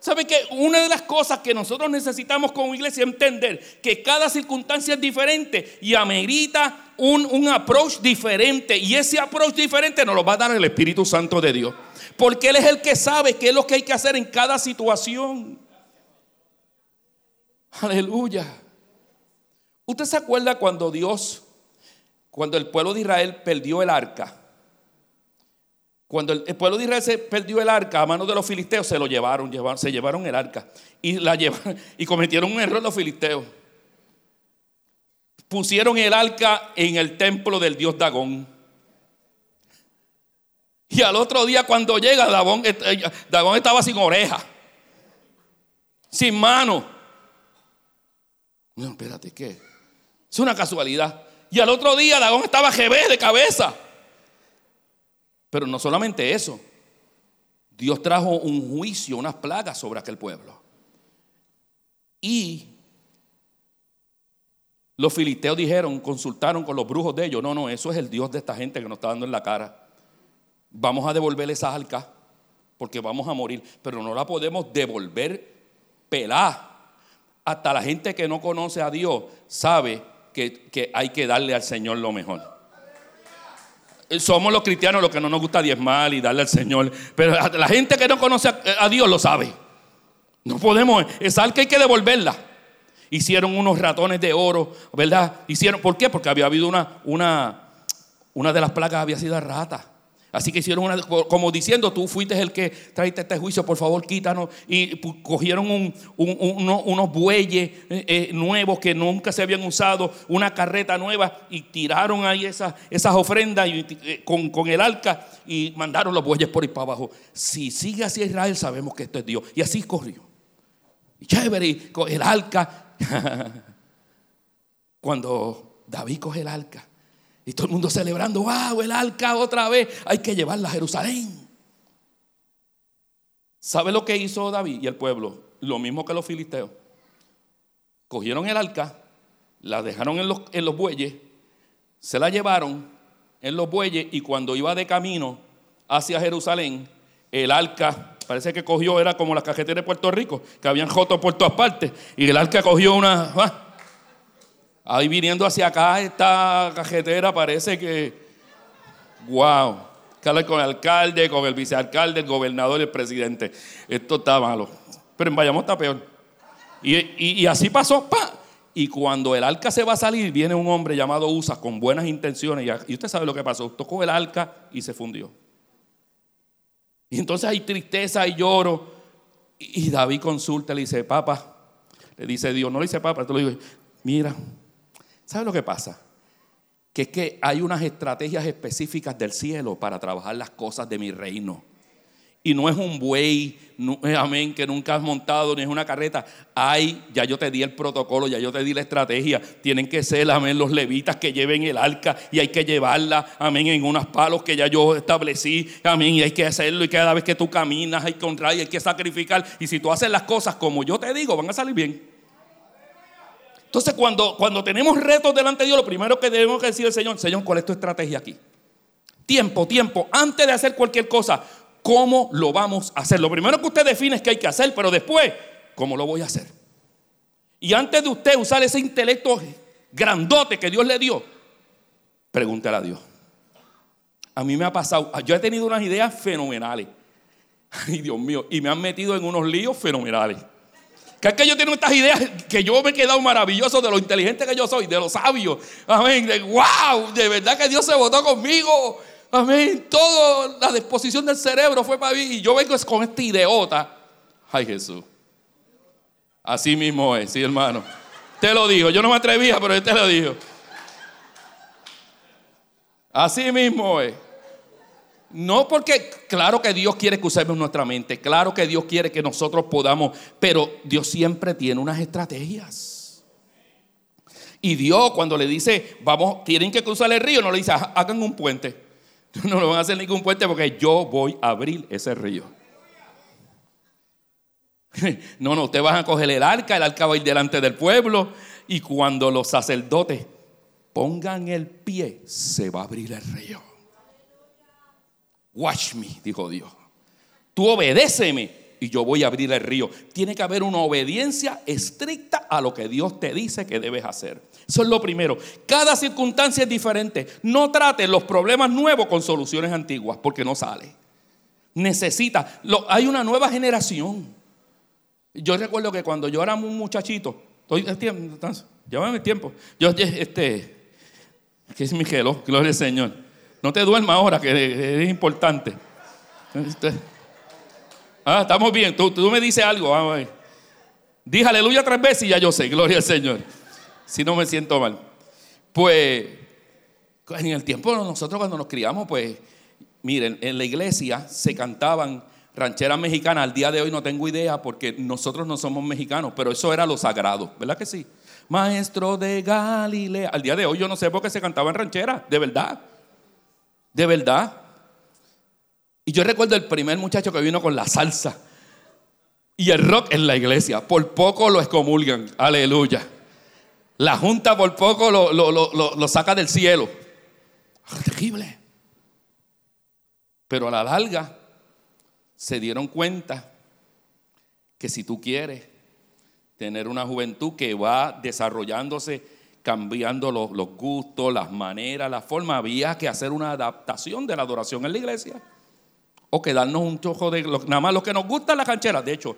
¿Sabe que una de las cosas que nosotros necesitamos como iglesia es entender que cada circunstancia es diferente y amerita un, un approach diferente? Y ese approach diferente nos lo va a dar el Espíritu Santo de Dios. Porque Él es el que sabe qué es lo que hay que hacer en cada situación. Aleluya. ¿Usted se acuerda cuando Dios, cuando el pueblo de Israel perdió el arca? Cuando el, pueblo de Israel se perdió el arca a manos de los filisteos, se lo llevaron, se llevaron el arca y, y cometieron un error los filisteos. Pusieron el arca en el templo del dios Dagón. Y al otro día cuando llega, Dagón, eh, Dagón estaba sin oreja, sin mano. No, espérate, ¿qué? Es una casualidad. Y al otro día Dagón estaba GB de cabeza. Pero no solamente eso. Dios trajo un juicio, unas plagas sobre aquel pueblo. Y los filisteos dijeron, consultaron con los brujos de ellos, no, no, eso es el Dios de esta gente que nos está dando en la cara vamos a devolver esa arca porque vamos a morir, pero no la podemos devolver pelada. Hasta la gente que no conoce a Dios sabe que, hay que darle al Señor lo mejor. Somos los cristianos los que no nos gusta diezmar y darle al Señor, pero la gente que no conoce a, Dios lo sabe. No podemos, esa arca hay que devolverla. Hicieron unos ratones de oro, ¿verdad? Hicieron, ¿por qué? Porque había habido una, una, una de las placas había sido rata. Así que hicieron una, como diciendo, tú fuiste el que traiste este juicio, por favor quítanos. Y cogieron unos bueyes eh, eh, nuevos que nunca se habían usado, una carreta nueva y tiraron ahí esas, ofrendas eh, con, el arca y mandaron los bueyes por ahí para abajo. Si sigue así Israel, sabemos que esto es Dios. Y así corrió. Y chévere, el arca. Cuando David coge el arca y todo el mundo celebrando, wow, el arca otra vez, hay que llevarla a Jerusalén. ¿Sabe lo que hizo David y el pueblo? Lo mismo que los filisteos. Cogieron el arca, la dejaron en los, en los bueyes, se la llevaron en los bueyes y cuando iba de camino hacia Jerusalén, el arca, parece que cogió, era como las cajeteras de Puerto Rico, que habían joto por todas partes, y el arca cogió una, ah, Ahí viniendo hacia acá esta cajetera parece que, wow, con el alcalde, con el vicealcalde, el gobernador y el presidente. Esto está malo. Pero en Bayamón está peor. Y, así pasó, pa. Y cuando el arca se va a salir, viene un hombre llamado Usa con buenas intenciones. Y usted sabe lo que pasó. Tocó el arca y se fundió. Y entonces hay tristeza y lloro. Y David consulta, le dice, papá, le dice Dios, no le dice papá, te lo digo, mira, ¿Sabe lo que pasa? Que es que hay unas estrategias específicas del cielo para trabajar las cosas de mi reino. Y no es un buey, amén, que nunca has montado, ni es una carreta. Hay, ya yo te di el protocolo, ya yo te di la estrategia. Tienen que ser, amén, los levitas que lleven el arca y hay que llevarla, amén, en unos palos que ya yo establecí, amén, y hay que hacerlo. Y cada vez que tú caminas hay que honrar y hay que sacrificar. Y si tú haces las cosas como yo te digo, van a salir bien. Entonces, cuando, cuando tenemos retos delante de Dios, lo primero que debemos decir al Señor, Señor, ¿cuál es tu estrategia aquí? Tiempo, tiempo, antes de hacer cualquier cosa, ¿Cómo lo vamos a hacer? Lo primero que usted define es que hay que hacer, pero después, ¿cómo lo voy a hacer? Y antes de usted usar ese intelecto grandote que Dios le dio, pregúntale a Dios. A mí me ha pasado, yo he tenido unas ideas fenomenales. Ay, Dios mío, y me han metido en unos líos fenomenales. Que es que yo tengo estas ideas que yo me he quedado maravilloso de lo inteligente que yo soy, de lo sabio. Amén. De, wow, de verdad que Dios se votó conmigo. Amén. Toda la disposición del cerebro fue para mí. Y yo vengo con esta idiota. Ay, Jesús. Así mismo es, sí, hermano. Te lo digo. Yo no me atrevía, pero él te lo dijo. Así mismo es. No porque, claro que Dios quiere que usemos nuestra mente, claro que Dios quiere que nosotros podamos, pero Dios siempre tiene unas estrategias. Y Dios cuando le dice, vamos, tienen que cruzar el río, no le dice, hagan un puente. No lo van a hacer ningún puente porque yo voy a abrir ese río. No, no, ustedes van a coger el arca, el arca va a ir delante del pueblo y cuando los sacerdotes pongan el pie, se va a abrir el río. Watch me, dijo Dios. Tú obedéceme y yo voy a abrir el río. Tiene que haber una obediencia estricta a lo que Dios te dice que debes hacer. Eso es lo primero. Cada circunstancia es diferente. No trate los problemas nuevos con soluciones antiguas porque no sale. Necesita. hay una nueva generación. Yo recuerdo que cuando yo era un muchachito, estoy, llévame tiempo. Yo, este, que es mi gelo, gloria al Señor. No te duermas ahora, que es importante. Ah, estamos bien. Tú, me dices algo. Dije aleluya tres veces y ya yo sé, gloria al Señor si no me siento mal. Pues en el tiempo nosotros cuando nos criamos, pues miren, en la iglesia se cantaban rancheras mexicanas. Al día de hoy no tengo idea porque nosotros no somos mexicanos, pero eso era lo sagrado, ¿verdad que sí? Maestro de Galilea. Al día de hoy yo no sé por qué se cantaban rancheras, de verdad. De verdad. Y yo recuerdo el primer muchacho que vino con la salsa y el rock en la iglesia. Por poco lo excomulgan. Aleluya. La junta por poco lo, saca del cielo. Ah, terrible. Pero a la larga se dieron cuenta que si tú quieres tener una juventud que va desarrollándose, cambiando los, los gustos, las maneras, la forma, había que hacer una adaptación de la adoración en la iglesia. O quedarnos un chojo de nada más lo que nos gusta la canchera. De hecho,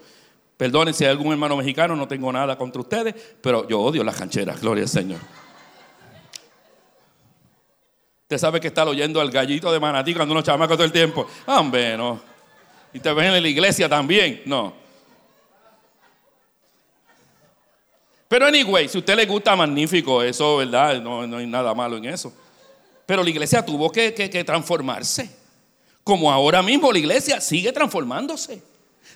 Perdonen si hay algún hermano mexicano, no tengo nada contra ustedes, pero yo odio las cancheras, gloria al Señor. Usted sabe que está oyendo al gallito de manatí cuando uno chamacos todo el tiempo. Hombre, no. Y te ven en la iglesia también. No. Pero anyway, si a usted le gusta, magnífico, eso, ¿verdad? No, no hay nada malo en eso. Pero la iglesia tuvo que transformarse. Como ahora mismo la iglesia sigue transformándose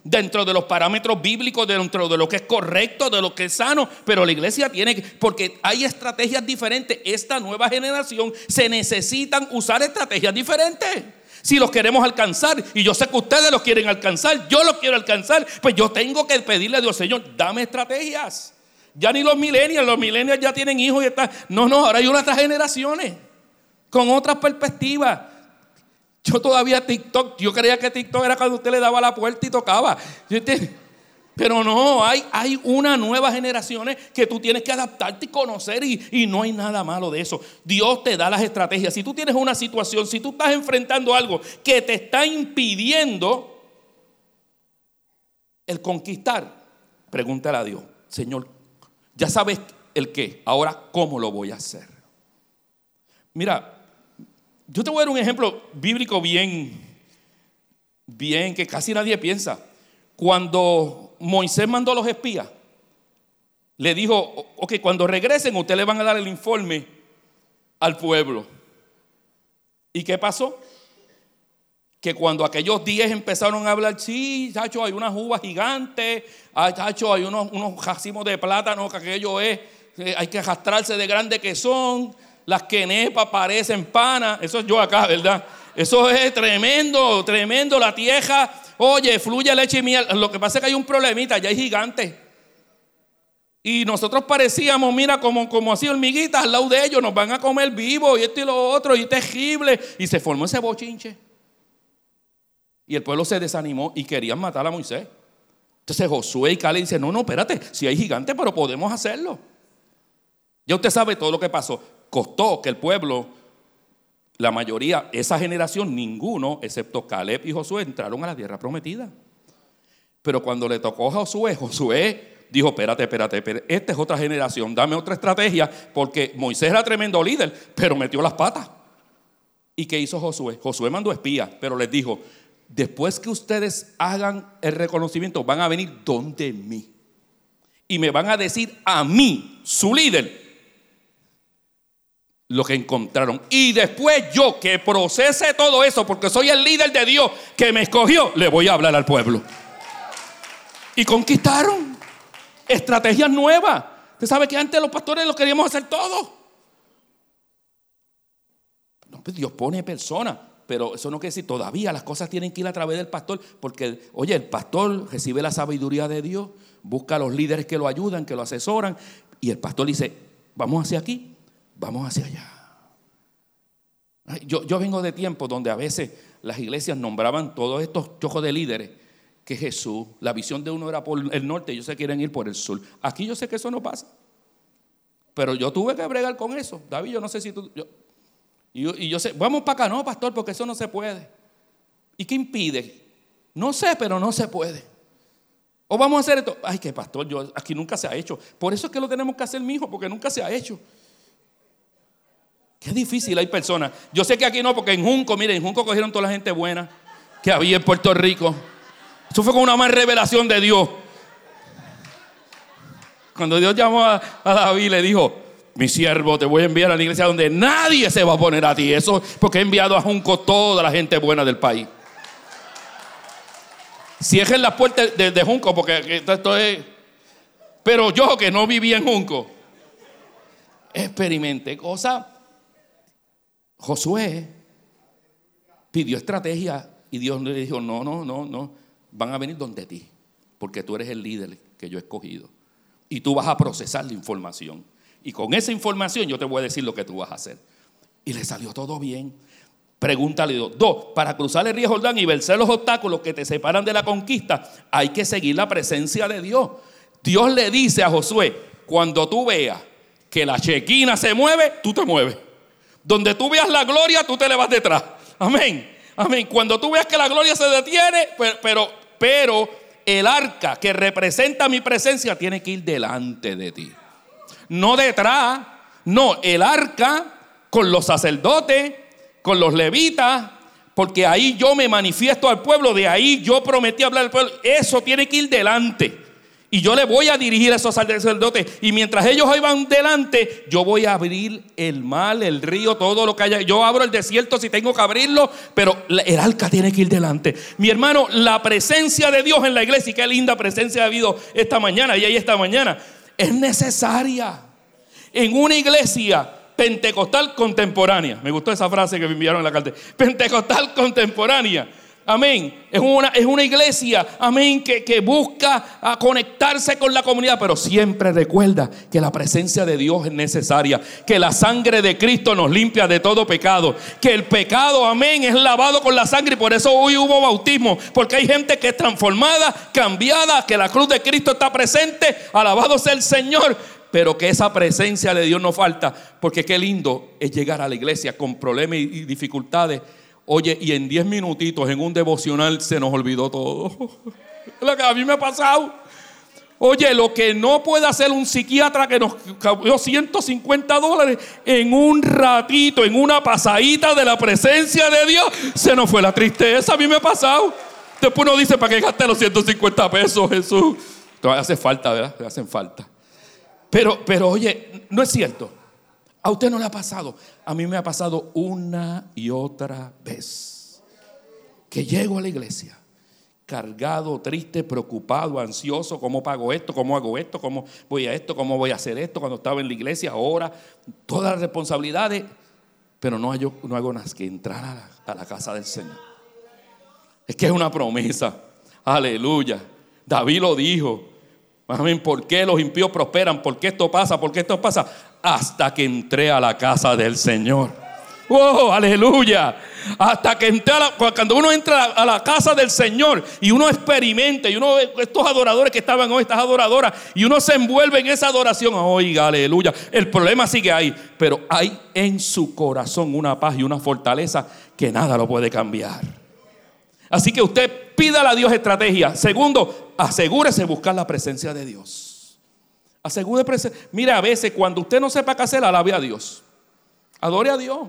dentro de los parámetros bíblicos, dentro de lo que es correcto, de lo que es sano, pero la iglesia tiene que, porque hay estrategias diferentes. Esta nueva generación se necesitan usar estrategias diferentes. Si los queremos alcanzar, y yo sé que ustedes los quieren alcanzar, yo los quiero alcanzar, pues yo tengo que pedirle a Dios, Señor, dame estrategias. Ya ni los millennials, los millennials ya tienen hijos y están. No, no, ahora hay otras generaciones con otras perspectivas. Yo todavía TikTok, yo creía que TikTok era cuando usted le daba la puerta y tocaba. Pero no, hay, hay una nueva generación que tú tienes que adaptarte y conocer y, y, no hay nada malo de eso. Dios te da las estrategias. Si tú tienes una situación, si tú estás enfrentando algo que te está impidiendo el conquistar, pregúntale a Dios, Señor, ya sabes el qué, ahora cómo lo voy a hacer. Mira, yo te voy a dar un ejemplo bíblico bien, bien, que casi nadie piensa. Cuando Moisés mandó a los espías, le dijo, ok, cuando regresen ustedes le van a dar el informe al pueblo. ¿Y qué pasó? Que cuando aquellos días empezaron a hablar, sí, chacho, hay unas uvas gigantes, chacho, hay unos, unos racimos de plátano, que aquello es, eh, hay que arrastrarse de grande que son, las quenepas parecen panas, eso es yo acá, ¿verdad? Eso es tremendo, tremendo, la tierra, oye, fluye leche y miel. Lo que pasa es que hay un problemita, ya hay gigantes. Y nosotros parecíamos, mira, como, como así hormiguitas al lado de ellos, nos van a comer vivos y esto y lo otro, y terrible. Y se formó ese bochinche. Y el pueblo se desanimó y querían matar a Moisés. Entonces Josué y Caleb dicen, no, no, espérate, si hay gigantes, pero podemos hacerlo. Ya usted sabe todo lo que pasó. Costó que el pueblo, la mayoría, esa generación, ninguno, excepto Caleb y Josué, entraron a la tierra prometida. Pero cuando le tocó a Josué, Josué dijo, espérate, espérate, espérate, esta es otra generación, dame otra estrategia, porque Moisés era tremendo líder, pero metió las patas. ¿Y qué hizo Josué? Josué mandó espías, pero les dijo, después que ustedes hagan el reconocimiento, van a venir donde mí. Y me van a decir a mí, su líder, lo que encontraron. Y después yo que procese todo eso, porque soy el líder de Dios que me escogió, le voy a hablar al pueblo. Y conquistaron estrategias nuevas. Usted sabe que antes los pastores lo queríamos hacer todo. No, pues Dios pone personas, pero eso no quiere decir todavía las cosas tienen que ir a través del pastor, porque, oye, el pastor recibe la sabiduría de Dios, busca a los líderes que lo ayudan, que lo asesoran, y el pastor dice, vamos hacia aquí, vamos hacia allá. Yo, yo vengo de tiempos donde a veces las iglesias nombraban todos estos chojos de líderes que Jesús, la visión de uno era por el norte, ellos se quieren ir por el sur. Aquí yo sé que eso no pasa. Pero yo tuve que bregar con eso. David, yo no sé si tú... y, yo, sé, vamos para acá, no, pastor, porque eso no se puede. ¿Y qué impide? No sé, pero no se puede. O vamos a hacer esto. Ay, que pastor, yo, aquí nunca se ha hecho. Por eso es que lo tenemos que hacer, mijo, porque nunca se ha hecho. Qué difícil hay personas. Yo sé que aquí no, porque en Junco, miren, en Junco cogieron toda la gente buena que había en Puerto Rico. Eso fue como una más revelación de Dios. Cuando Dios llamó a, David, le dijo: Mi siervo, te voy a enviar a la iglesia donde nadie se va a poner a ti. Eso porque he enviado a Junco toda la gente buena del país. Cierren las puertas de, Junco porque esto es. Pero yo que no vivía en Junco, experimenté cosas. Josué pidió estrategia y Dios le dijo: No, no, no, no van a venir donde ti, porque tú eres el líder que yo he escogido. Y tú vas a procesar la información. Y con esa información yo te voy a decir lo que tú vas a hacer. Y le salió todo bien. Pregúntale dos. Para cruzar el río Jordán y vencer los obstáculos que te separan de la conquista, hay que seguir la presencia de Dios. Dios le dice a Josué, cuando tú veas que la chequina se mueve, tú te mueves. Donde tú veas la gloria, tú te le vas detrás. Amén. Amén. Cuando tú veas que la gloria se detiene, pero pero el arca que representa mi presencia tiene que ir delante de ti. No detrás, no, el arca con los sacerdotes, con los levitas, porque ahí yo me manifiesto al pueblo, de ahí yo prometí hablar al pueblo, eso tiene que ir delante. Y yo le voy a dirigir a esos sacerdotes. Y mientras ellos van delante, yo voy a abrir el mar, el río, todo lo que haya. Yo abro el desierto si tengo que abrirlo, pero el arca tiene que ir delante. Mi hermano, la presencia de Dios en la iglesia, y qué linda presencia ha habido esta mañana y ahí esta mañana, es necesaria. En una iglesia pentecostal contemporánea. Me gustó esa frase que me enviaron en la carta. Pentecostal contemporánea Amén. Es una, es una iglesia, amén, que, que busca a conectarse con la comunidad, pero siempre recuerda que la presencia de Dios es necesaria, que la sangre de Cristo nos limpia de todo pecado, que el pecado, amén, es lavado con la sangre y por eso hoy hubo bautismo, porque hay gente que es transformada, cambiada, que la cruz de Cristo está presente, alabado sea el Señor, pero que esa presencia de Dios no falta, porque qué lindo es llegar a la iglesia con problemas y dificultades Oye, y en 10 minutitos en un devocional se nos olvidó todo. lo que a mí me ha pasado. Oye, lo que no puede hacer un psiquiatra que nos cobró 150 dólares en un ratito, en una pasadita de la presencia de Dios, se nos fue la tristeza. A mí me ha pasado. Después uno dice, ¿para qué gasté los 150 pesos, Jesús? Hace falta, ¿verdad? Hacen falta. Pero, pero oye, no es cierto. A usted no le ha pasado. A mí me ha pasado una y otra vez. Que llego a la iglesia cargado, triste, preocupado, ansioso, ¿cómo pago esto? ¿Cómo hago esto? ¿Cómo voy a esto? ¿Cómo voy a hacer esto? Cuando estaba en la iglesia, ahora, todas las responsabilidades, pero no hago, no hago nada que entrar a la, a la casa del Señor. Es que es una promesa. Aleluya. David lo dijo. Amén. ¿Por qué los impíos prosperan? ¿Por qué esto pasa? ¿Por qué esto pasa? Hasta que entré a la casa del Señor. ¡Oh, aleluya! Hasta que entra cuando uno entra a la casa del Señor y uno experimenta, y uno estos adoradores que estaban hoy, estas adoradoras, y uno se envuelve en esa adoración, oiga, aleluya. El problema sigue ahí, pero hay en su corazón una paz y una fortaleza que nada lo puede cambiar. Así que usted pídale a Dios estrategia. Segundo, asegúrese buscar la presencia de Dios. Asegúrese. Mire, a veces cuando usted no sepa qué hacer, alabe a Dios. Adore a Dios.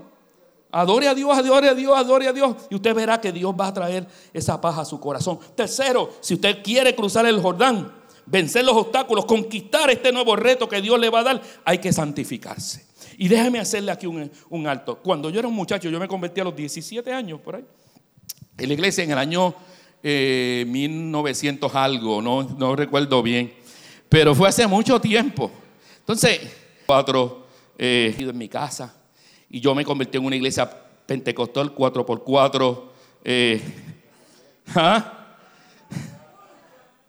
Adore a Dios, adore a Dios, adore a Dios. Y usted verá que Dios va a traer esa paz a su corazón. Tercero, si usted quiere cruzar el Jordán, vencer los obstáculos, conquistar este nuevo reto que Dios le va a dar, hay que santificarse. Y déjeme hacerle aquí un, alto. Cuando yo era un muchacho, yo me convertí a los 17 años por ahí. En la iglesia en el año 1900 eh, algo, no, no recuerdo bien. Pero fue hace mucho tiempo. Entonces, cuatro, eh, en mi casa y yo me convertí en una iglesia pentecostal 4x4. Eh, ¿ah?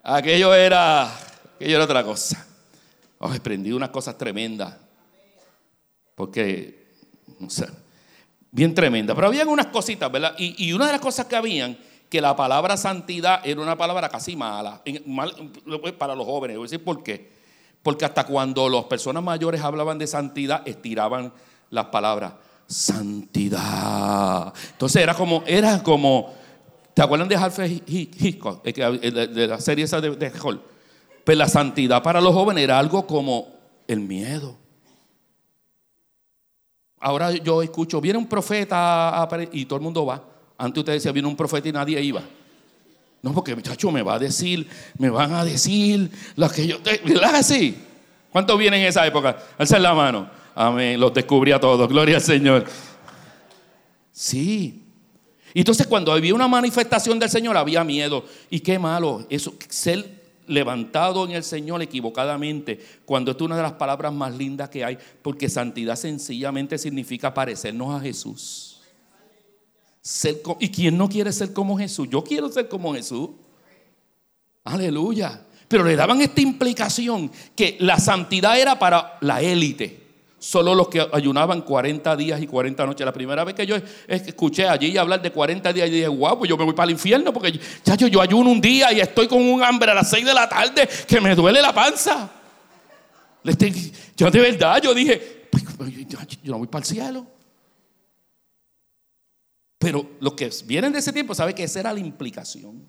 Aquello era, aquello era otra cosa. Oh, aprendí unas cosas tremendas. Porque, no sé, bien tremenda. Pero había unas cositas, ¿verdad? Y, y, una de las cosas que habían, que la palabra santidad era una palabra casi mala, mal, para los jóvenes. Voy a decir por qué. Porque hasta cuando las personas mayores hablaban de santidad, estiraban las palabras santidad. Entonces era como, era como, ¿te acuerdan de Alfred Hitchcock? De la serie esa de, de Hall. Pues la santidad para los jóvenes era algo como el miedo. Ahora yo escucho, viene un profeta y todo el mundo va. Antes usted decía, viene un profeta y nadie iba. No, porque muchacho me va a decir, me van a decir lo que yo. ¿Verdad así? ¿Cuántos vienen en esa época? Alza la mano. Amén. Los descubrí a todos. Gloria al Señor. Sí. Entonces cuando había una manifestación del Señor había miedo. Y qué malo. Eso, ser levantado en el Señor equivocadamente, cuando es una de las palabras más lindas que hay, porque santidad sencillamente significa parecernos a Jesús. ¿Y quién no quiere ser como Jesús? Yo quiero ser como Jesús. Aleluya. Pero le daban esta implicación que la santidad era para la élite solo los que ayunaban 40 días y 40 noches. La primera vez que yo escuché allí hablar de 40 días, y dije, wow, pues yo me voy para el infierno porque chacho, yo ayuno un día y estoy con un hambre a las 6 de la tarde que me duele la panza. Yo de verdad, yo dije, pues, pues, yo no voy para el cielo. Pero los que vienen de ese tiempo saben que esa era la implicación.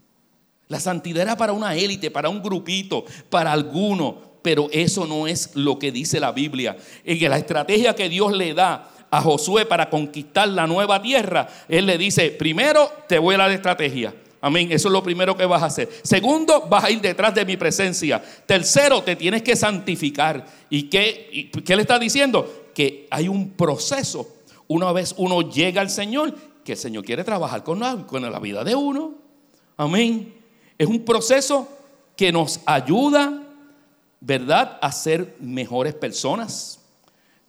La santidad era para una élite, para un grupito, para alguno pero eso no es lo que dice la Biblia. En que la estrategia que Dios le da a Josué para conquistar la nueva tierra, Él le dice, primero te voy a dar estrategia. Amén, eso es lo primero que vas a hacer. Segundo, vas a ir detrás de mi presencia. Tercero, te tienes que santificar. ¿Y qué, qué le está diciendo? Que hay un proceso. Una vez uno llega al Señor, que el Señor quiere trabajar con la, con la vida de uno. Amén. Es un proceso que nos ayuda ¿verdad?, a ser mejores personas.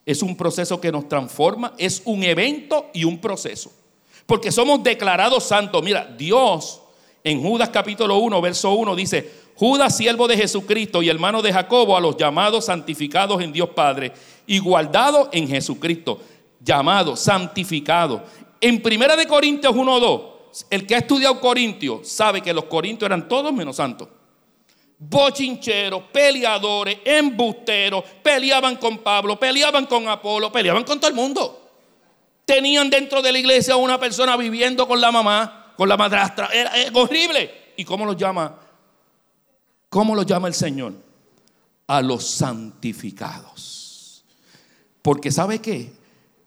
Es un proceso que nos transforma, es un evento y un proceso. Porque somos declarados santos. Mira, Dios en Judas capítulo 1, verso 1 dice, Judas, siervo de Jesucristo y hermano de Jacobo, a los llamados santificados en Dios Padre y en Jesucristo. Llamado, santificado. En Primera de Corintios 1, 2, el que ha estudiado Corintios sabe que los corintios eran todos menos santos bochincheros, peleadores, embusteros, peleaban con Pablo, peleaban con Apolo, peleaban con todo el mundo. Tenían dentro de la iglesia una persona viviendo con la mamá, con la madrastra. Era, horrible. ¿Y cómo los llama? ¿Cómo los llama el Señor? A los santificados. Porque ¿sabe qué?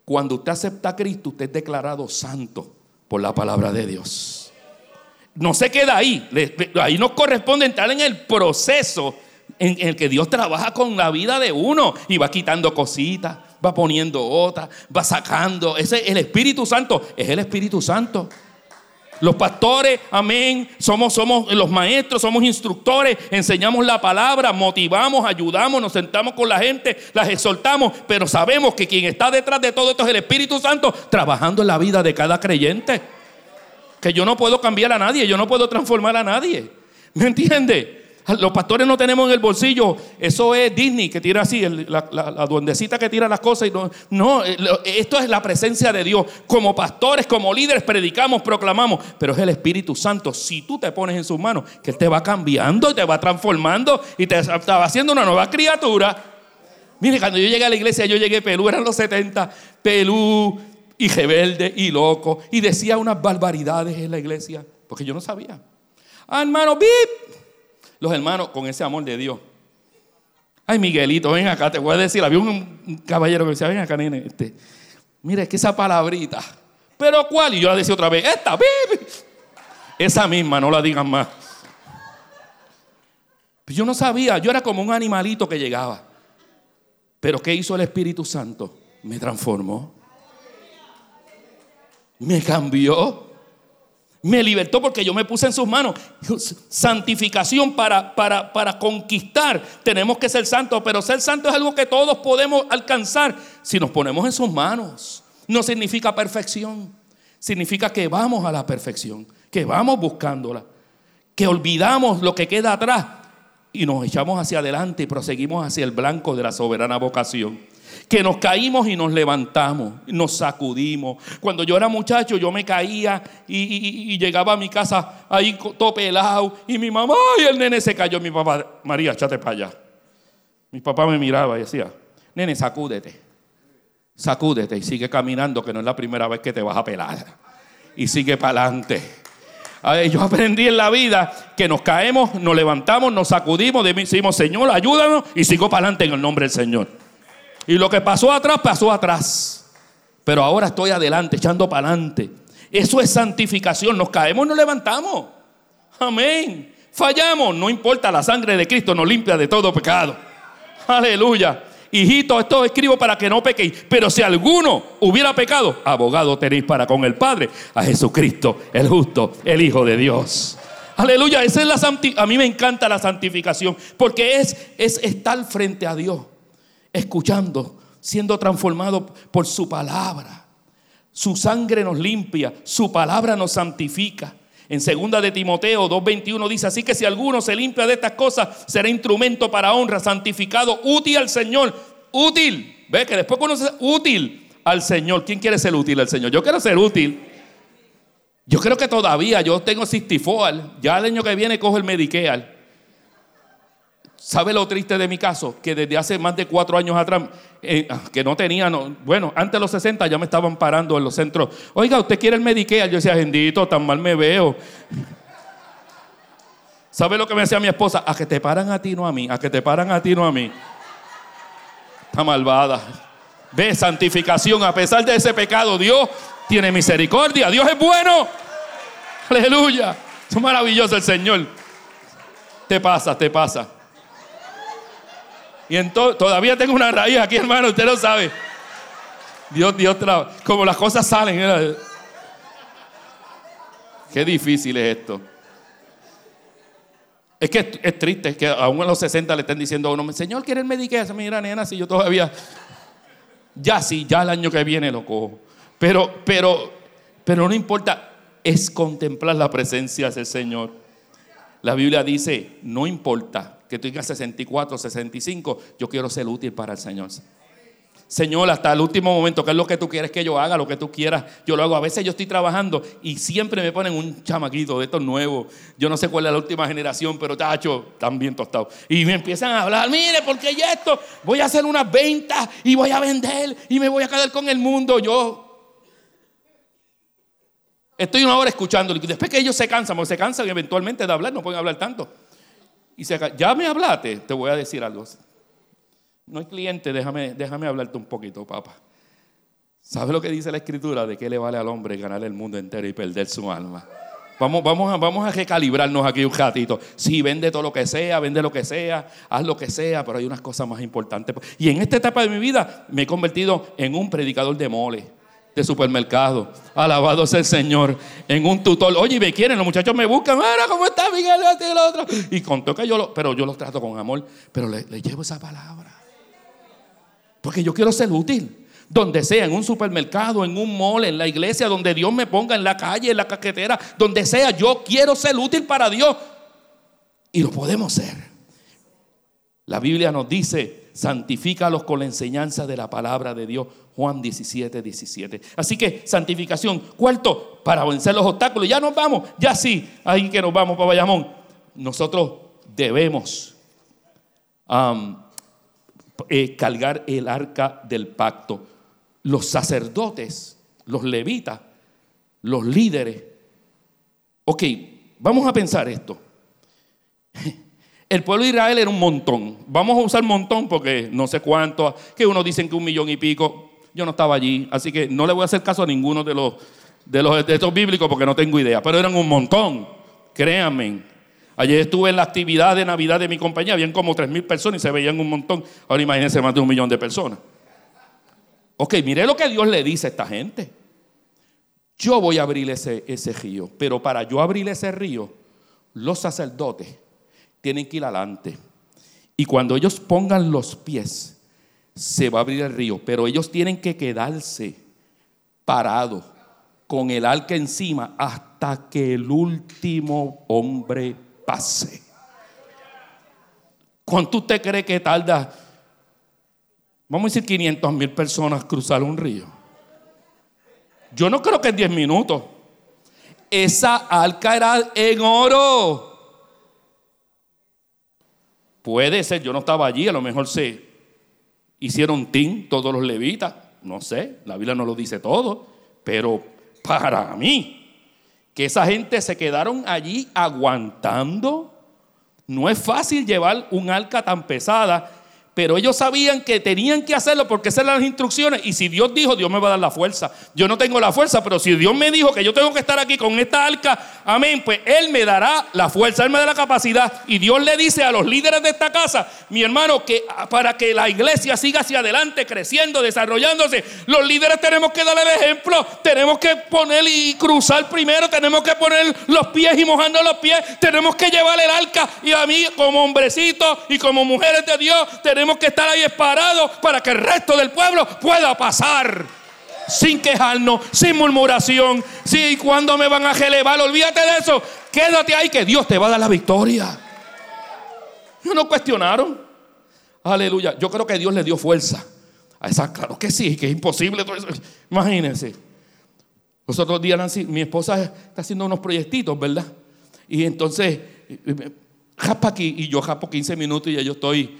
Cuando usted acepta a Cristo, usted es declarado santo por la palabra de Dios no se queda ahí. Ahí nos corresponde entrar en el proceso en el que Dios trabaja con la vida de uno y va quitando cositas, va poniendo otras, va sacando. Ese el Espíritu Santo, es el Espíritu Santo. Los pastores, amén, somos, somos los maestros, somos instructores, enseñamos la palabra, motivamos, ayudamos, nos sentamos con la gente, las exhortamos, pero sabemos que quien está detrás de todo esto es el Espíritu Santo trabajando en la vida de cada creyente. Que yo no puedo cambiar a nadie, yo no puedo transformar a nadie. ¿Me entiende? Los pastores no tenemos en el bolsillo, eso es Disney que tira así, la, duendecita que tira las cosas. Y no, no, eh, esto es la presencia de Dios. Como pastores, como líderes, predicamos, proclamamos, pero es el Espíritu Santo. Si tú te pones en sus manos, que Él te va cambiando y te va transformando y te va haciendo una nueva criatura. Mire, cuando yo llegué a la iglesia, yo llegué pelú, eran los 70, pelú y rebelde y loco, y decía unas barbaridades en la iglesia, porque yo no sabía. Ah, hermano, bip los hermanos con ese amor de Dios. Ay, Miguelito, ven acá, te voy a decir. Había un, caballero que decía, ven acá, nene. Este, mira, es que esa palabrita. ¿Pero cuál? Y yo la decía otra vez, esta, baby. Esa misma, no la digan más. Yo no sabía, yo era como un animalito que llegaba. Pero ¿qué hizo el Espíritu Santo? Me transformó. Me cambió me libertó porque yo me puse en sus manos. Santificación para, para, para conquistar. Tenemos que ser santos, pero ser santo es algo que todos podemos alcanzar si nos ponemos en sus manos. No significa perfección, significa que vamos a la perfección, que vamos buscándola, que olvidamos lo que queda atrás y nos echamos hacia adelante y proseguimos hacia el blanco de la soberana vocación que nos caímos y nos levantamos, nos sacudimos. Cuando yo era muchacho, yo me caía y, llegaba a mi casa ahí todo pelado y mi mamá y el nene se cayó. Mi papá, María, échate para allá. Mi papá me miraba y decía, nene, sacúdete, sacúdete y sigue caminando, que no es la primera vez que te vas a pelar. Y sigue para adelante. Yo aprendí en la vida que nos caemos, nos levantamos, nos sacudimos, decimos, Señor, ayúdanos y sigo para adelante en el nombre del Señor. Y lo que pasó atrás, pasó atrás. Pero ahora estoy adelante, echando para adelante. Eso es santificación. Nos caemos, nos levantamos. Amén. Fallamos, no importa, la sangre de Cristo nos limpia de todo pecado. Aleluya. Hijito, esto escribo para que no pequéis. Pero si alguno hubiera pecado, abogado tenéis para con el Padre, a Jesucristo, el justo, el Hijo de Dios. Aleluya, esa es la a mí me encanta la santificación porque es, es estar frente a Dios escuchando, siendo transformado por su palabra. Su sangre nos limpia, su palabra nos santifica. En segunda de Timoteo 2:21 dice, así que si alguno se limpia de estas cosas, será instrumento para honra, santificado, útil al Señor, útil. Ve que después conoce útil al Señor. ¿Quién quiere ser útil al Señor? Yo quiero ser útil. Yo creo que todavía yo tengo Sistifoal, ya el año que viene cojo el Medicare. ¿Sabe lo triste de mi caso? Que desde hace más de cuatro años atrás, eh, ah, que no tenía, bueno, antes de los 60 ya me estaban parando en los centros. Oiga, ¿usted quiere el Medicare? Yo decía, bendito, tan mal me veo. ¿Sabe lo que me decía mi esposa? A que te paran a ti, no a mí. A que te paran a ti, no a mí. Está malvada. Ve, santificación. A pesar de ese pecado, Dios tiene misericordia. Dios es bueno. Aleluya. Es maravilloso el Señor. Te pasa, te pasa. Y entonces, todavía tengo una raíz aquí, hermano, usted lo sabe. Dios, Dios. Como las cosas salen. Qué difícil es esto. Es que es, triste que aún en los 60 le estén diciendo a uno, Señor, ¿quiere el Medicare? Mira, nena, si yo todavía... Ya sí, ya el año que viene lo cojo. Pero, pero, pero no importa, es contemplar la presencia del Señor. La Biblia dice, no importa que tú tengas 64, 65, yo quiero ser útil para el Señor. Señor, hasta el último momento, ¿qué es lo que tú quieres que yo haga? Lo que tú quieras, yo lo hago. A veces yo estoy trabajando y siempre me ponen un chamaquito de estos nuevos. Yo no sé cuál es la última generación, pero tacho, están bien tostados. Y me empiezan a hablar, mire, porque ya esto, voy a hacer unas ventas y voy a vender y me voy a quedar con el mundo. Yo estoy una hora escuchando. Y después que ellos se cansan, porque se cansan eventualmente de hablar, no pueden hablar tanto. Y se ya me hablaste, te voy a decir algo. No hay cliente, déjame, déjame hablarte un poquito, papá. ¿Sabes lo que dice la escritura? ¿De qué le vale al hombre ganar el mundo entero y perder su alma? Vamos, vamos, a, vamos a recalibrarnos aquí un ratito. Sí, vende todo lo que sea, vende lo que sea, haz lo que sea, pero hay unas cosas más importantes. Y en esta etapa de mi vida me he convertido en un predicador de mole, de supermercado. Alabado sea el Señor. En un tutor. Oye, me quieren, los muchachos me buscan. Mira, ¿cómo está Miguel? Y. Y contó que yo lo, pero yo los trato con amor. Pero le, le llevo esa palabra. Porque yo quiero ser útil donde sea, en un supermercado, en un mall, en la iglesia, donde Dios me ponga, en la calle, en la caquetera, donde sea, yo quiero ser útil para Dios. Y lo podemos ser. La Biblia nos dice, santifícalos con la enseñanza de la palabra de Dios. Juan 17, 17. Así que santificación. Cuarto, para vencer los obstáculos. Ya nos vamos, ya sí, ahí que nos vamos para Bayamón. Nosotros debemos eh, cargar el arca del pacto los sacerdotes, los levitas, los líderes. Ok, vamos a pensar esto. El pueblo de Israel era un montón. Vamos a usar montón porque no sé cuánto, que unos dicen que un millón y pico. Yo no estaba allí, así que no le voy a hacer caso a ninguno de los de los de estos bíblicos porque no tengo idea, pero eran un montón. Créanme. Ayer estuve en la actividad de Navidad de mi compañía, habían como tres mil personas y se veían un montón. Ahora imagínense más de un millón de personas. Ok, mire lo que Dios le dice a esta gente. Yo voy a abrir ese, ese río, pero para yo abrir ese río, los sacerdotes tienen que ir adelante. Y cuando ellos pongan los pies, se va a abrir el río, pero ellos tienen que quedarse parados con el arca encima hasta que el último hombre pase. ¿Cuánto usted cree que tarda vamos a decir 500 mil personas cruzar un río. Yo no creo que en 10 minutos. Esa arca era en oro. Puede ser, yo no estaba allí, a lo mejor se hicieron tin todos los levitas, no sé, la Biblia no lo dice todo, pero para mí, que esa gente se quedaron allí aguantando, no es fácil llevar un arca tan pesada pero ellos sabían que tenían que hacerlo porque esas eran las instrucciones. Y si Dios dijo, Dios me va a dar la fuerza. Yo no tengo la fuerza, pero si Dios me dijo que yo tengo que estar aquí con esta arca, amén, pues Él me dará la fuerza, Él me dará la capacidad. Y Dios le dice a los líderes de esta casa, mi hermano, que para que la iglesia siga hacia adelante, creciendo, desarrollándose, los líderes tenemos que darle el ejemplo. Tenemos que poner y cruzar primero, tenemos que poner los pies y mojando los pies, tenemos que llevar el arca. Y a mí, como hombrecito y como mujeres de Dios, tenemos tenemos que estar ahí parados para que el resto del pueblo pueda pasar. Sin quejarnos, sin murmuración. Sí, cuando me van a relevar, olvídate de eso. Quédate ahí que Dios te va a dar la victoria. No cuestionaron. Aleluya. Yo creo que Dios le dio fuerza. A esa, claro que sí, que es imposible. Imagínense. Los otros días, mi esposa está haciendo unos proyectitos, ¿verdad? Y entonces, eh, eh, japa aquí, y yo japo 15 minutos y ya yo estoy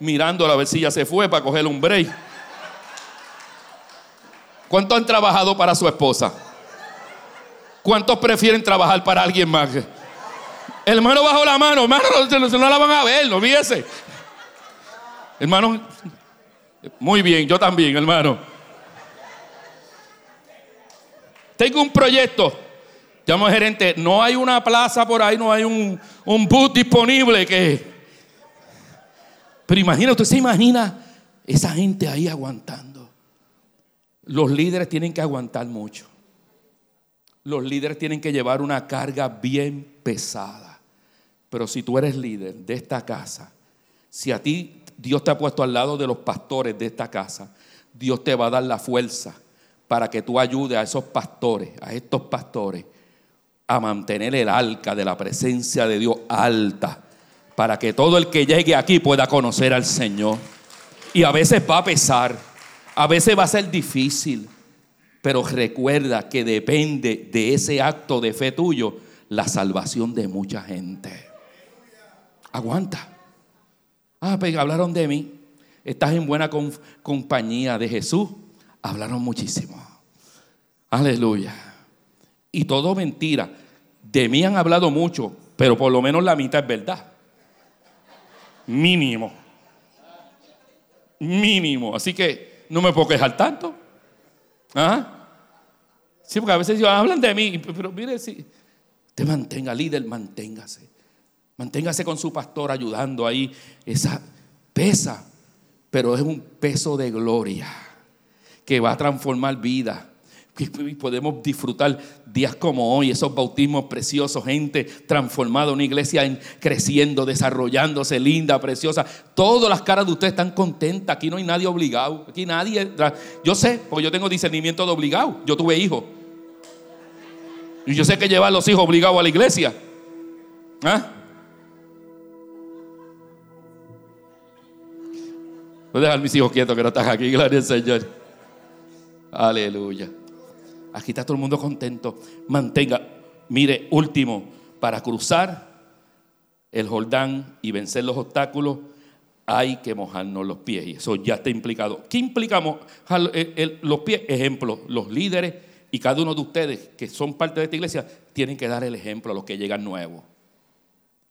mirando a ver si ya se fue para coger un break. ¿Cuántos han trabajado para su esposa? ¿Cuántos prefieren trabajar para alguien más? hermano bajo la mano, hermano, no, no la van a ver, no olvídese. Hermano, muy bien, yo también, hermano. Tengo un proyecto. Llamo gerente, no hay una plaza por ahí, no hay un, un bus disponible que pero imagina, usted se imagina esa gente ahí aguantando. Los líderes tienen que aguantar mucho. Los líderes tienen que llevar una carga bien pesada. Pero si tú eres líder de esta casa, si a ti Dios te ha puesto al lado de los pastores de esta casa, Dios te va a dar la fuerza para que tú ayudes a esos pastores, a estos pastores, a mantener el arca de la presencia de Dios alta para que todo el que llegue aquí pueda conocer al Señor. Y a veces va a pesar, a veces va a ser difícil, pero recuerda que depende de ese acto de fe tuyo la salvación de mucha gente. Aguanta. Ah, pero pues, hablaron de mí. Estás en buena compañía de Jesús. Hablaron muchísimo. Aleluya. Y todo mentira. De mí han hablado mucho, pero por lo menos la mitad es verdad. Mínimo. Mínimo. Así que no me puedo quejar tanto. ¿Ah? Sí, porque a veces hablan de mí, pero mire, si te mantenga, líder, manténgase. Manténgase con su pastor ayudando ahí. Esa pesa, pero es un peso de gloria que va a transformar vida y podemos disfrutar días como hoy, esos bautismos preciosos, gente transformada, una iglesia creciendo, desarrollándose, linda, preciosa. Todas las caras de ustedes están contentas. Aquí no hay nadie obligado. Aquí nadie. Yo sé, porque yo tengo discernimiento de obligado. Yo tuve hijos. Y yo sé que llevar los hijos obligados a la iglesia. ¿Ah? Voy a dejar a mis hijos quietos que no están aquí, gloria al Señor. Aleluya. Aquí está todo el mundo contento. Mantenga. Mire, último, para cruzar el Jordán y vencer los obstáculos, hay que mojarnos los pies. Y eso ya está implicado. ¿Qué implicamos los pies? Ejemplo, los líderes y cada uno de ustedes que son parte de esta iglesia tienen que dar el ejemplo a los que llegan nuevos.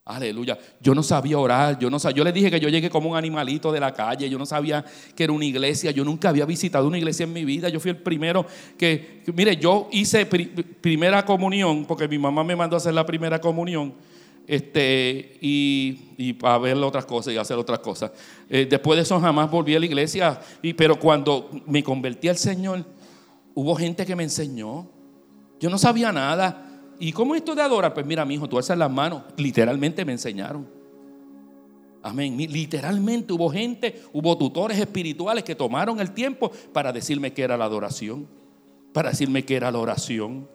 Aleluya. Yo no sabía orar, yo no sabía, yo les dije que yo llegué como un animalito de la calle, yo no sabía que era una iglesia, yo nunca había visitado una iglesia en mi vida, yo fui el primero que, mire, yo hice primera comunión, porque mi mamá me mandó a hacer la primera comunión, este, y, para ver otras cosas y hacer otras cosas. Eh, después de eso jamás volví a la iglesia, y, pero cuando me convertí al Señor, hubo gente que me enseñó, yo no sabía nada. ¿Y cómo esto de adorar? Pues mira, mi hijo, tú alzas las manos. Literalmente me enseñaron. Amén. Literalmente hubo gente, hubo tutores espirituales que tomaron el tiempo para decirme que era la adoración, para decirme que era la oración.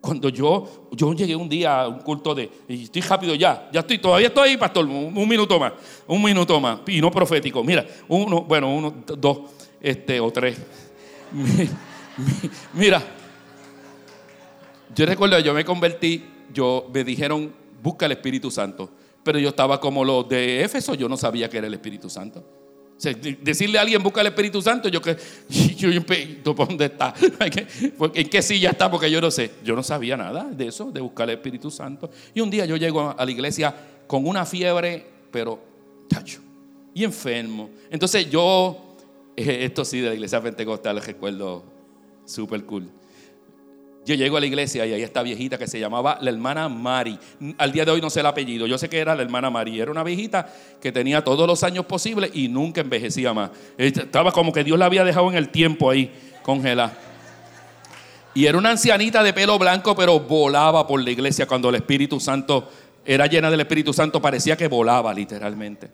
Cuando yo, yo llegué un día a un culto de, estoy rápido ya, ya estoy, todavía estoy ahí, pastor, un, minuto más, un minuto más, y no profético. Mira, uno, bueno, uno, dos, este, o tres. Mira, yo recuerdo, yo me convertí, yo me dijeron, busca el Espíritu Santo. Pero yo estaba como los de Éfeso, yo no sabía que era el Espíritu Santo. decirle a alguien busca el Espíritu Santo, yo que, yo, ¿dónde está? ¿En qué silla está? Porque yo no sé. Yo no sabía nada de eso, de buscar el Espíritu Santo. Y un día yo llego a la iglesia con una fiebre, pero tacho, y enfermo. Entonces yo, esto sí de la iglesia pentecostal, recuerdo súper cool. Yo llego a la iglesia y ahí está viejita que se llamaba la hermana Mari. Al día de hoy no sé el apellido, yo sé que era la hermana Mari. Era una viejita que tenía todos los años posibles y nunca envejecía más. Estaba como que Dios la había dejado en el tiempo ahí, congelada. Y era una ancianita de pelo blanco, pero volaba por la iglesia cuando el Espíritu Santo era llena del Espíritu Santo, parecía que volaba literalmente.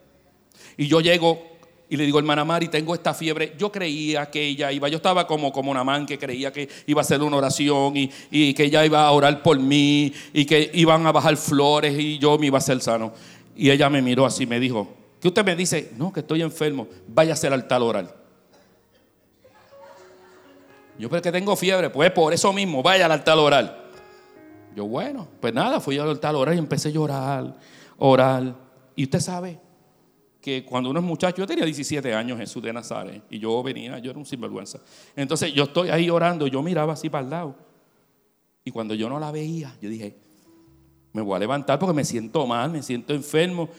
Y yo llego y le digo, hermana Mari, tengo esta fiebre. Yo creía que ella iba, yo estaba como, como una man que creía que iba a hacer una oración y, y, que ella iba a orar por mí y que iban a bajar flores y yo me iba a hacer sano. Y ella me miró así, me dijo, ¿qué usted me dice? No, que estoy enfermo, vaya a hacer altar oral. Yo, pero que tengo fiebre, pues por eso mismo, vaya al altar oral. Yo, bueno, pues nada, fui al altar oral y empecé a llorar, orar. Y usted sabe, que cuando uno es muchacho, yo tenía 17 años, Jesús de Nazaret, y yo venía, yo era un sinvergüenza. Entonces yo estoy ahí orando, yo miraba así para el lado. Y cuando yo no la veía, yo dije, me voy a levantar porque me siento mal, me siento enfermo.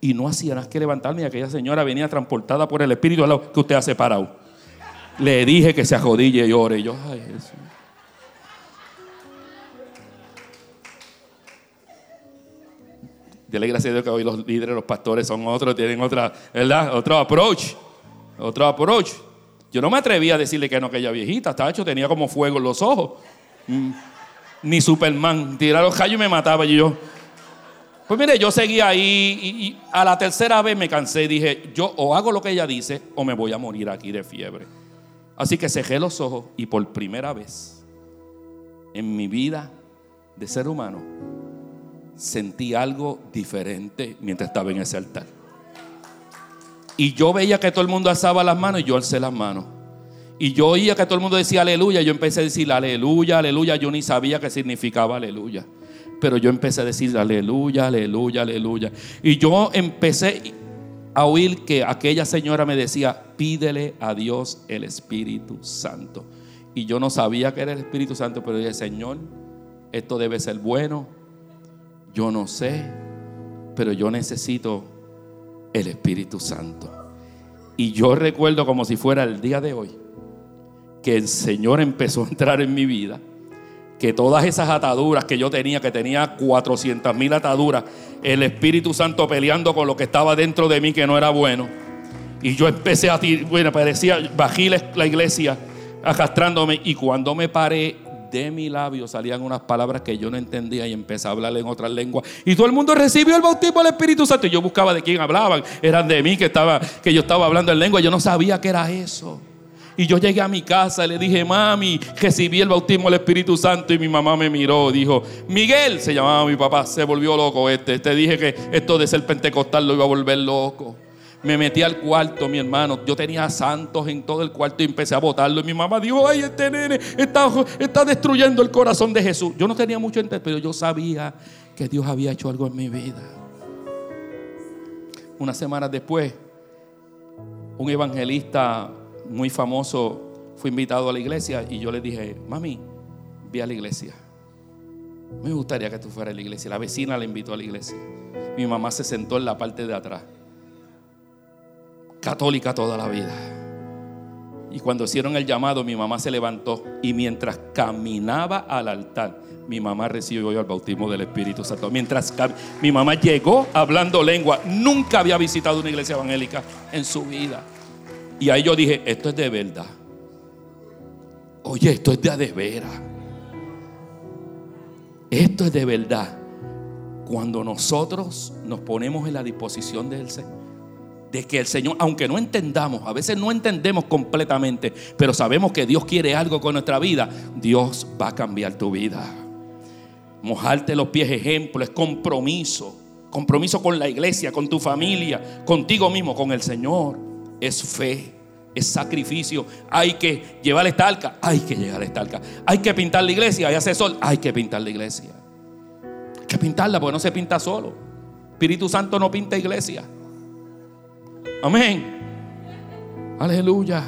Y no hacía nada que levantarme y aquella señora venía transportada por el Espíritu al lado que usted ha separado. Le dije que se ajodille y ore. Y yo, ay Jesús. Dele gracias a Dios que hoy los líderes, los pastores son otros, tienen otra, ¿verdad? Otro approach. Otro approach. Yo no me atrevía a decirle que no, aquella viejita, hecho, tenía como fuego en los ojos. Mm. Ni Superman, tiraba los callos y me mataba y yo. Pues mire, yo seguía ahí y, a la tercera vez me cansé y dije, yo o hago lo que ella dice o me voy a morir aquí de fiebre. Así que cejé los ojos y por primera vez en mi vida de ser humano sentí algo diferente mientras estaba en ese altar. Y yo veía que todo el mundo alzaba las manos y yo alcé las manos. Y yo oía que todo el mundo decía aleluya. Yo empecé a decir aleluya, aleluya. Yo ni sabía qué significaba aleluya. Pero yo empecé a decir aleluya, aleluya, aleluya. Y yo empecé a oír que aquella señora me decía, pídele a Dios el Espíritu Santo. Y yo no sabía que era el Espíritu Santo, pero dije, Señor, esto debe ser bueno, yo no sé, pero yo necesito el Espíritu Santo. Y yo recuerdo como si fuera el día de hoy, que el Señor empezó a entrar en mi vida, que todas esas ataduras que yo tenía, que tenía 400 mil ataduras, el Espíritu Santo peleando con lo que estaba dentro de mí que no era bueno. Y yo empecé a, bueno, parecía, bajé la iglesia arrastrándome y cuando me paré de mi labio salían unas palabras que yo no entendía y empecé a hablar en otras lenguas. Y todo el mundo recibió el bautismo del Espíritu Santo. Y yo buscaba de quién hablaban. Eran de mí que, estaba, que yo estaba hablando en lengua. Yo no sabía que era eso. Y yo llegué a mi casa y le dije, mami, recibí el bautismo del Espíritu Santo. Y mi mamá me miró, dijo, Miguel, se llamaba mi papá, se volvió loco este. Te dije que esto de ser pentecostal lo iba a volver loco. Me metí al cuarto, mi hermano. Yo tenía santos en todo el cuarto y empecé a botarlo. Y mi mamá dijo, ay, este nene está, destruyendo el corazón de Jesús. Yo no tenía mucho entender, pero yo sabía que Dios había hecho algo en mi vida. Unas semanas después, un evangelista muy famoso fue invitado a la iglesia y yo le dije, mami, vi a la iglesia. Me gustaría que tú fueras a la iglesia. La vecina le invitó a la iglesia. Mi mamá se sentó en la parte de atrás. Católica toda la vida. Y cuando hicieron el llamado, mi mamá se levantó y mientras caminaba al altar, mi mamá recibió el bautismo del Espíritu Santo. Mientras mi mamá llegó hablando lengua, nunca había visitado una iglesia evangélica en su vida. Y ahí yo dije, esto es de verdad. Oye, esto es de veras. Esto es de verdad. Cuando nosotros nos ponemos en la disposición del Señor, de que el Señor, aunque no entendamos, a veces no entendemos completamente, pero sabemos que Dios quiere algo con nuestra vida, Dios va a cambiar tu vida. Mojarte los pies, ejemplo, es compromiso. Compromiso con la iglesia, con tu familia, contigo mismo, con el Señor es fe, es sacrificio. Hay que llevar esta arca, hay que llegar a esta. Hay que pintar la iglesia, y hace sol, hay que pintar la iglesia. Hay que pintarla porque no se pinta solo. Espíritu Santo no pinta iglesia. Amén. Aleluya.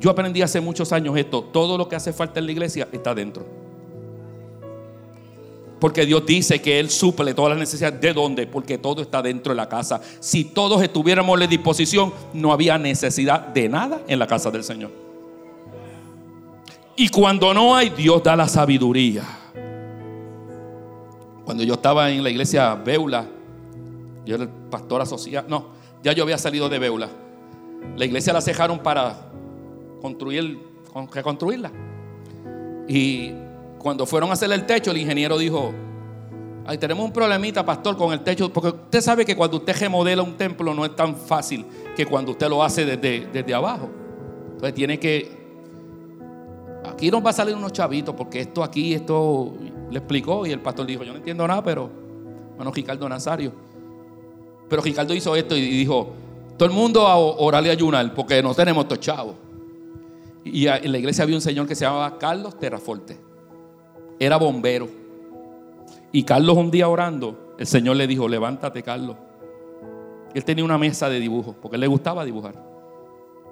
Yo aprendí hace muchos años esto. Todo lo que hace falta en la iglesia está dentro. Porque Dios dice que Él suple todas las necesidades. ¿De dónde? Porque todo está dentro de la casa. Si todos estuviéramos en disposición, no había necesidad de nada en la casa del Señor. Y cuando no hay, Dios da la sabiduría. Cuando yo estaba en la iglesia Beula, yo era el pastor asociado. No, ya yo había salido de Beula. La iglesia la cejaron para construir, reconstruirla. Y cuando fueron a hacer el techo, el ingeniero dijo, Ay, tenemos un problemita, pastor, con el techo, porque usted sabe que cuando usted remodela un templo no es tan fácil que cuando usted lo hace desde, desde abajo. Entonces tiene que... Aquí nos va a salir unos chavitos, porque esto aquí, esto le explicó y el pastor dijo, yo no entiendo nada, pero, bueno, Ricardo Nazario. Pero Ricardo hizo esto y dijo, todo el mundo a orar y ayunar, porque no tenemos estos. Y en la iglesia había un señor que se llamaba Carlos Terraforte era bombero. Y Carlos un día orando, el Señor le dijo, levántate Carlos. Él tenía una mesa de dibujo, porque le gustaba dibujar.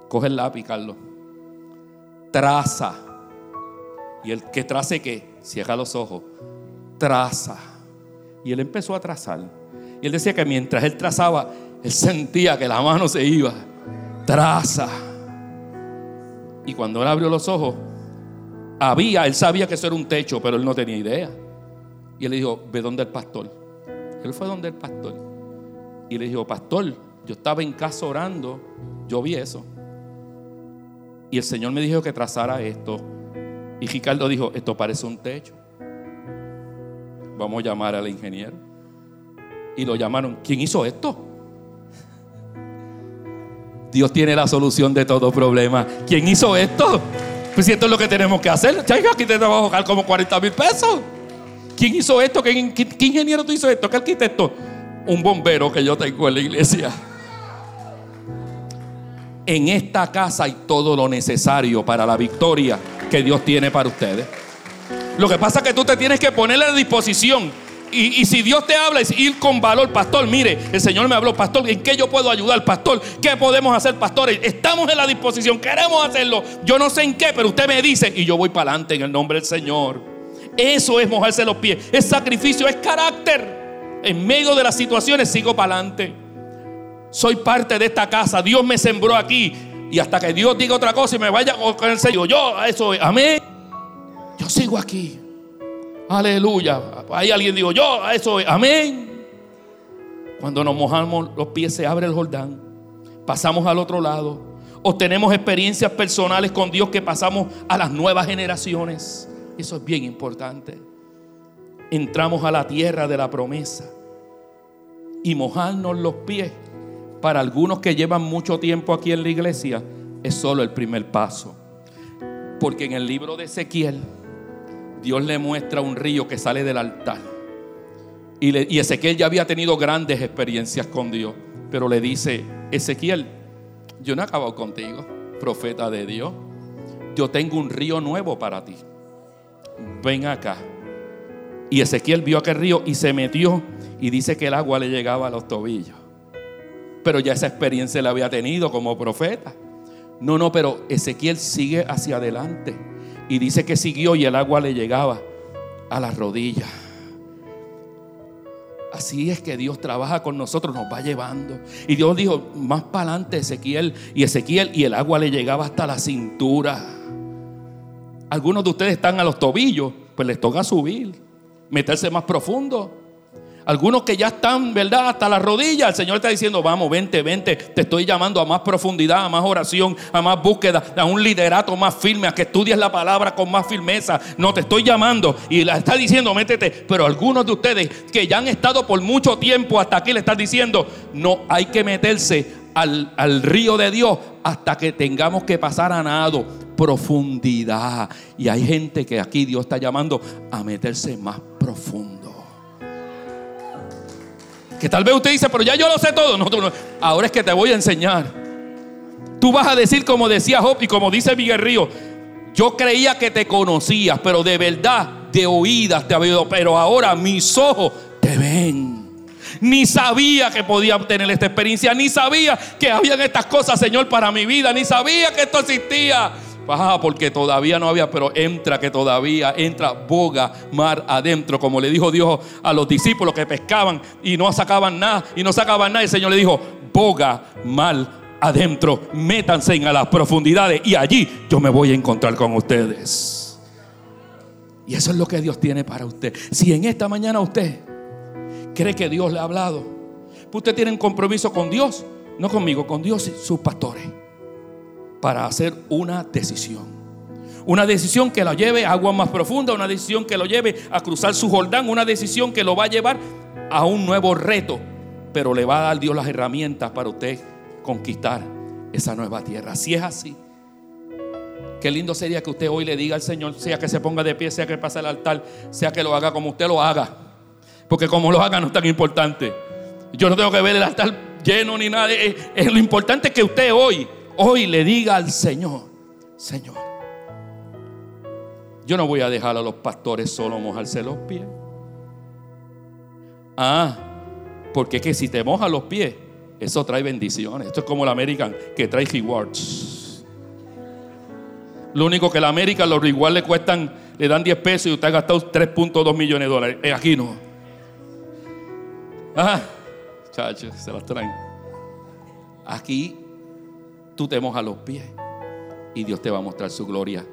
Coge el lápiz, Carlos. Traza. Y el que trace qué? Cierra los ojos. Traza. Y él empezó a trazar. Y él decía que mientras él trazaba, él sentía que la mano se iba. Traza. Y cuando él abrió los ojos, había, él sabía que eso era un techo, pero él no tenía idea. Y él le dijo, ve donde el pastor. Él fue donde el pastor. Y le dijo, pastor, yo estaba en casa orando, yo vi eso. Y el Señor me dijo que trazara esto. Y Ricardo dijo, esto parece un techo. Vamos a llamar al ingeniero. Y lo llamaron, ¿quién hizo esto? Dios tiene la solución de todo problema. ¿Quién hizo esto? Pues si esto es lo que tenemos que hacer, aquí te vamos a bajar como 40 mil pesos. ¿Quién hizo esto? ¿Qué, ingeniero tú hizo esto? ¿Qué arquitecto? Un bombero que yo tengo en la iglesia. En esta casa hay todo lo necesario para la victoria que Dios tiene para ustedes. Lo que pasa es que tú te tienes que poner a disposición y, si Dios te habla, es ir con valor, pastor. Mire, el Señor me habló, pastor, ¿en qué yo puedo ayudar, pastor? ¿Qué podemos hacer, pastores? Estamos en la disposición, queremos hacerlo. Yo no sé en qué, pero usted me dice y yo voy para adelante en el nombre del Señor. Eso es mojarse los pies, es sacrificio, es carácter. En medio de las situaciones sigo para adelante. Soy parte de esta casa, Dios me sembró aquí. Y hasta que Dios diga otra cosa y me vaya con el sello, yo, eso, amén. Yo sigo aquí. Aleluya. Ahí alguien dijo, yo, eso, amén. Cuando nos mojamos los pies se abre el Jordán. Pasamos al otro lado. Obtenemos experiencias personales con Dios que pasamos a las nuevas generaciones. Eso es bien importante. Entramos a la tierra de la promesa. Y mojarnos los pies para algunos que llevan mucho tiempo aquí en la iglesia es solo el primer paso. Porque en el libro de Ezequiel Dios le muestra un río que sale del altar. Y, Ezequiel ya había tenido grandes experiencias con Dios. Pero le dice, Ezequiel, yo no he acabado contigo, profeta de Dios. Yo tengo un río nuevo para ti. Ven acá. Y Ezequiel vio aquel río y se metió y dice que el agua le llegaba a los tobillos. Pero ya esa experiencia la había tenido como profeta. No, no, pero Ezequiel sigue hacia adelante. Y dice que siguió y el agua le llegaba a las rodillas. Así es que Dios trabaja con nosotros, nos va llevando. Y Dios dijo, más para adelante Ezequiel y Ezequiel y el agua le llegaba hasta la cintura. Algunos de ustedes están a los tobillos, pues les toca subir, meterse más profundo. Algunos que ya están, ¿verdad? Hasta la rodilla. El Señor está diciendo, vamos, vente, vente. Te estoy llamando a más profundidad, a más oración, a más búsqueda, a un liderato más firme, a que estudies la palabra con más firmeza. No, te estoy llamando. Y la está diciendo, métete. Pero algunos de ustedes que ya han estado por mucho tiempo hasta aquí le están diciendo, no, hay que meterse al, al río de Dios hasta que tengamos que pasar a nado profundidad. Y hay gente que aquí Dios está llamando a meterse más profundo. Que tal vez usted dice, pero ya yo lo sé todo. No, ahora es que te voy a enseñar. Tú vas a decir como decía Job y como dice Miguel Río, yo creía que te conocías, pero de verdad, de oídas te había oído, pero ahora mis ojos te ven. Ni sabía que podía tener esta experiencia, ni sabía que habían estas cosas, Señor, para mi vida, ni sabía que esto existía. Ah, porque todavía no había, pero entra que todavía entra boga mar adentro, como le dijo Dios a los discípulos que pescaban y no sacaban nada y no sacaban nada. El Señor le dijo, boga mar adentro, métanse en a las profundidades y allí yo me voy a encontrar con ustedes. Y eso es lo que Dios tiene para usted. Si en esta mañana usted cree que Dios le ha hablado, pues usted tiene un compromiso con Dios, no conmigo, con Dios y sus pastores para hacer una decisión. Una decisión que lo lleve a agua más profunda, una decisión que lo lleve a cruzar su Jordán, una decisión que lo va a llevar a un nuevo reto, pero le va a dar Dios las herramientas para usted conquistar esa nueva tierra. Si es así, qué lindo sería que usted hoy le diga al Señor, sea que se ponga de pie, sea que pase al altar, sea que lo haga como usted lo haga, porque como lo haga no es tan importante. Yo no tengo que ver el altar lleno ni nada, es, lo importante que usted hoy hoy le diga al Señor, Señor, yo no voy a dejar a los pastores solo mojarse los pies. Ah, porque es que si te mojas los pies, eso trae bendiciones. Esto es como el American que trae rewards. Lo único que el American, los rewards le cuestan, le dan 10 pesos y usted ha gastado 3.2 millones de dólares. Aquí no. Ah, chachos, se las traen. Aquí tú te mojas los pies y Dios te va a mostrar su gloria.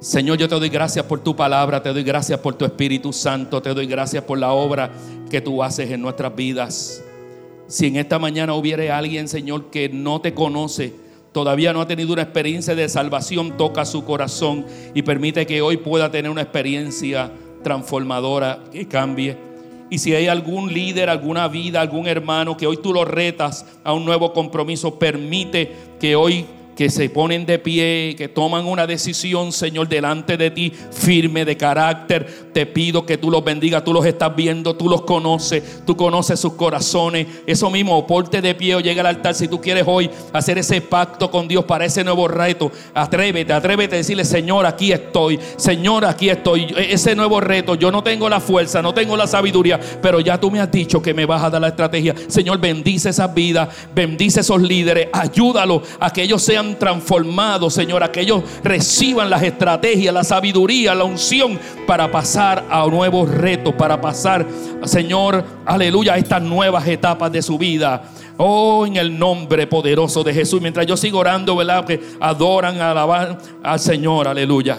Señor, yo te doy gracias por tu palabra, te doy gracias por tu Espíritu Santo, te doy gracias por la obra que tú haces en nuestras vidas. Si en esta mañana hubiere alguien, Señor, que no te conoce, todavía no ha tenido una experiencia de salvación, toca su corazón y permite que hoy pueda tener una experiencia transformadora que cambie y si hay algún líder, alguna vida, algún hermano que hoy tú lo retas a un nuevo compromiso, permite que hoy que se ponen de pie, que toman una decisión, Señor, delante de ti, firme de carácter. Te pido que tú los bendigas, tú los estás viendo, tú los conoces, tú conoces sus corazones. Eso mismo, porte de pie o llega al altar si tú quieres hoy hacer ese pacto con Dios para ese nuevo reto. Atrévete, atrévete a decirle, Señor, aquí estoy, Señor, aquí estoy. E-, ese nuevo reto, yo no tengo la fuerza, no tengo la sabiduría, pero ya tú me has dicho que me vas a dar la estrategia. Señor, bendice esas vidas, bendice esos líderes, ayúdalos a que ellos sean transformados, Señor, a que ellos reciban las estrategias, la sabiduría, la unción para pasar a nuevos retos, para pasar, Señor, aleluya, a estas nuevas etapas de su vida. Oh, en el nombre poderoso de Jesús. Mientras yo sigo orando, ¿verdad? Que adoran, alaban al Señor. Aleluya.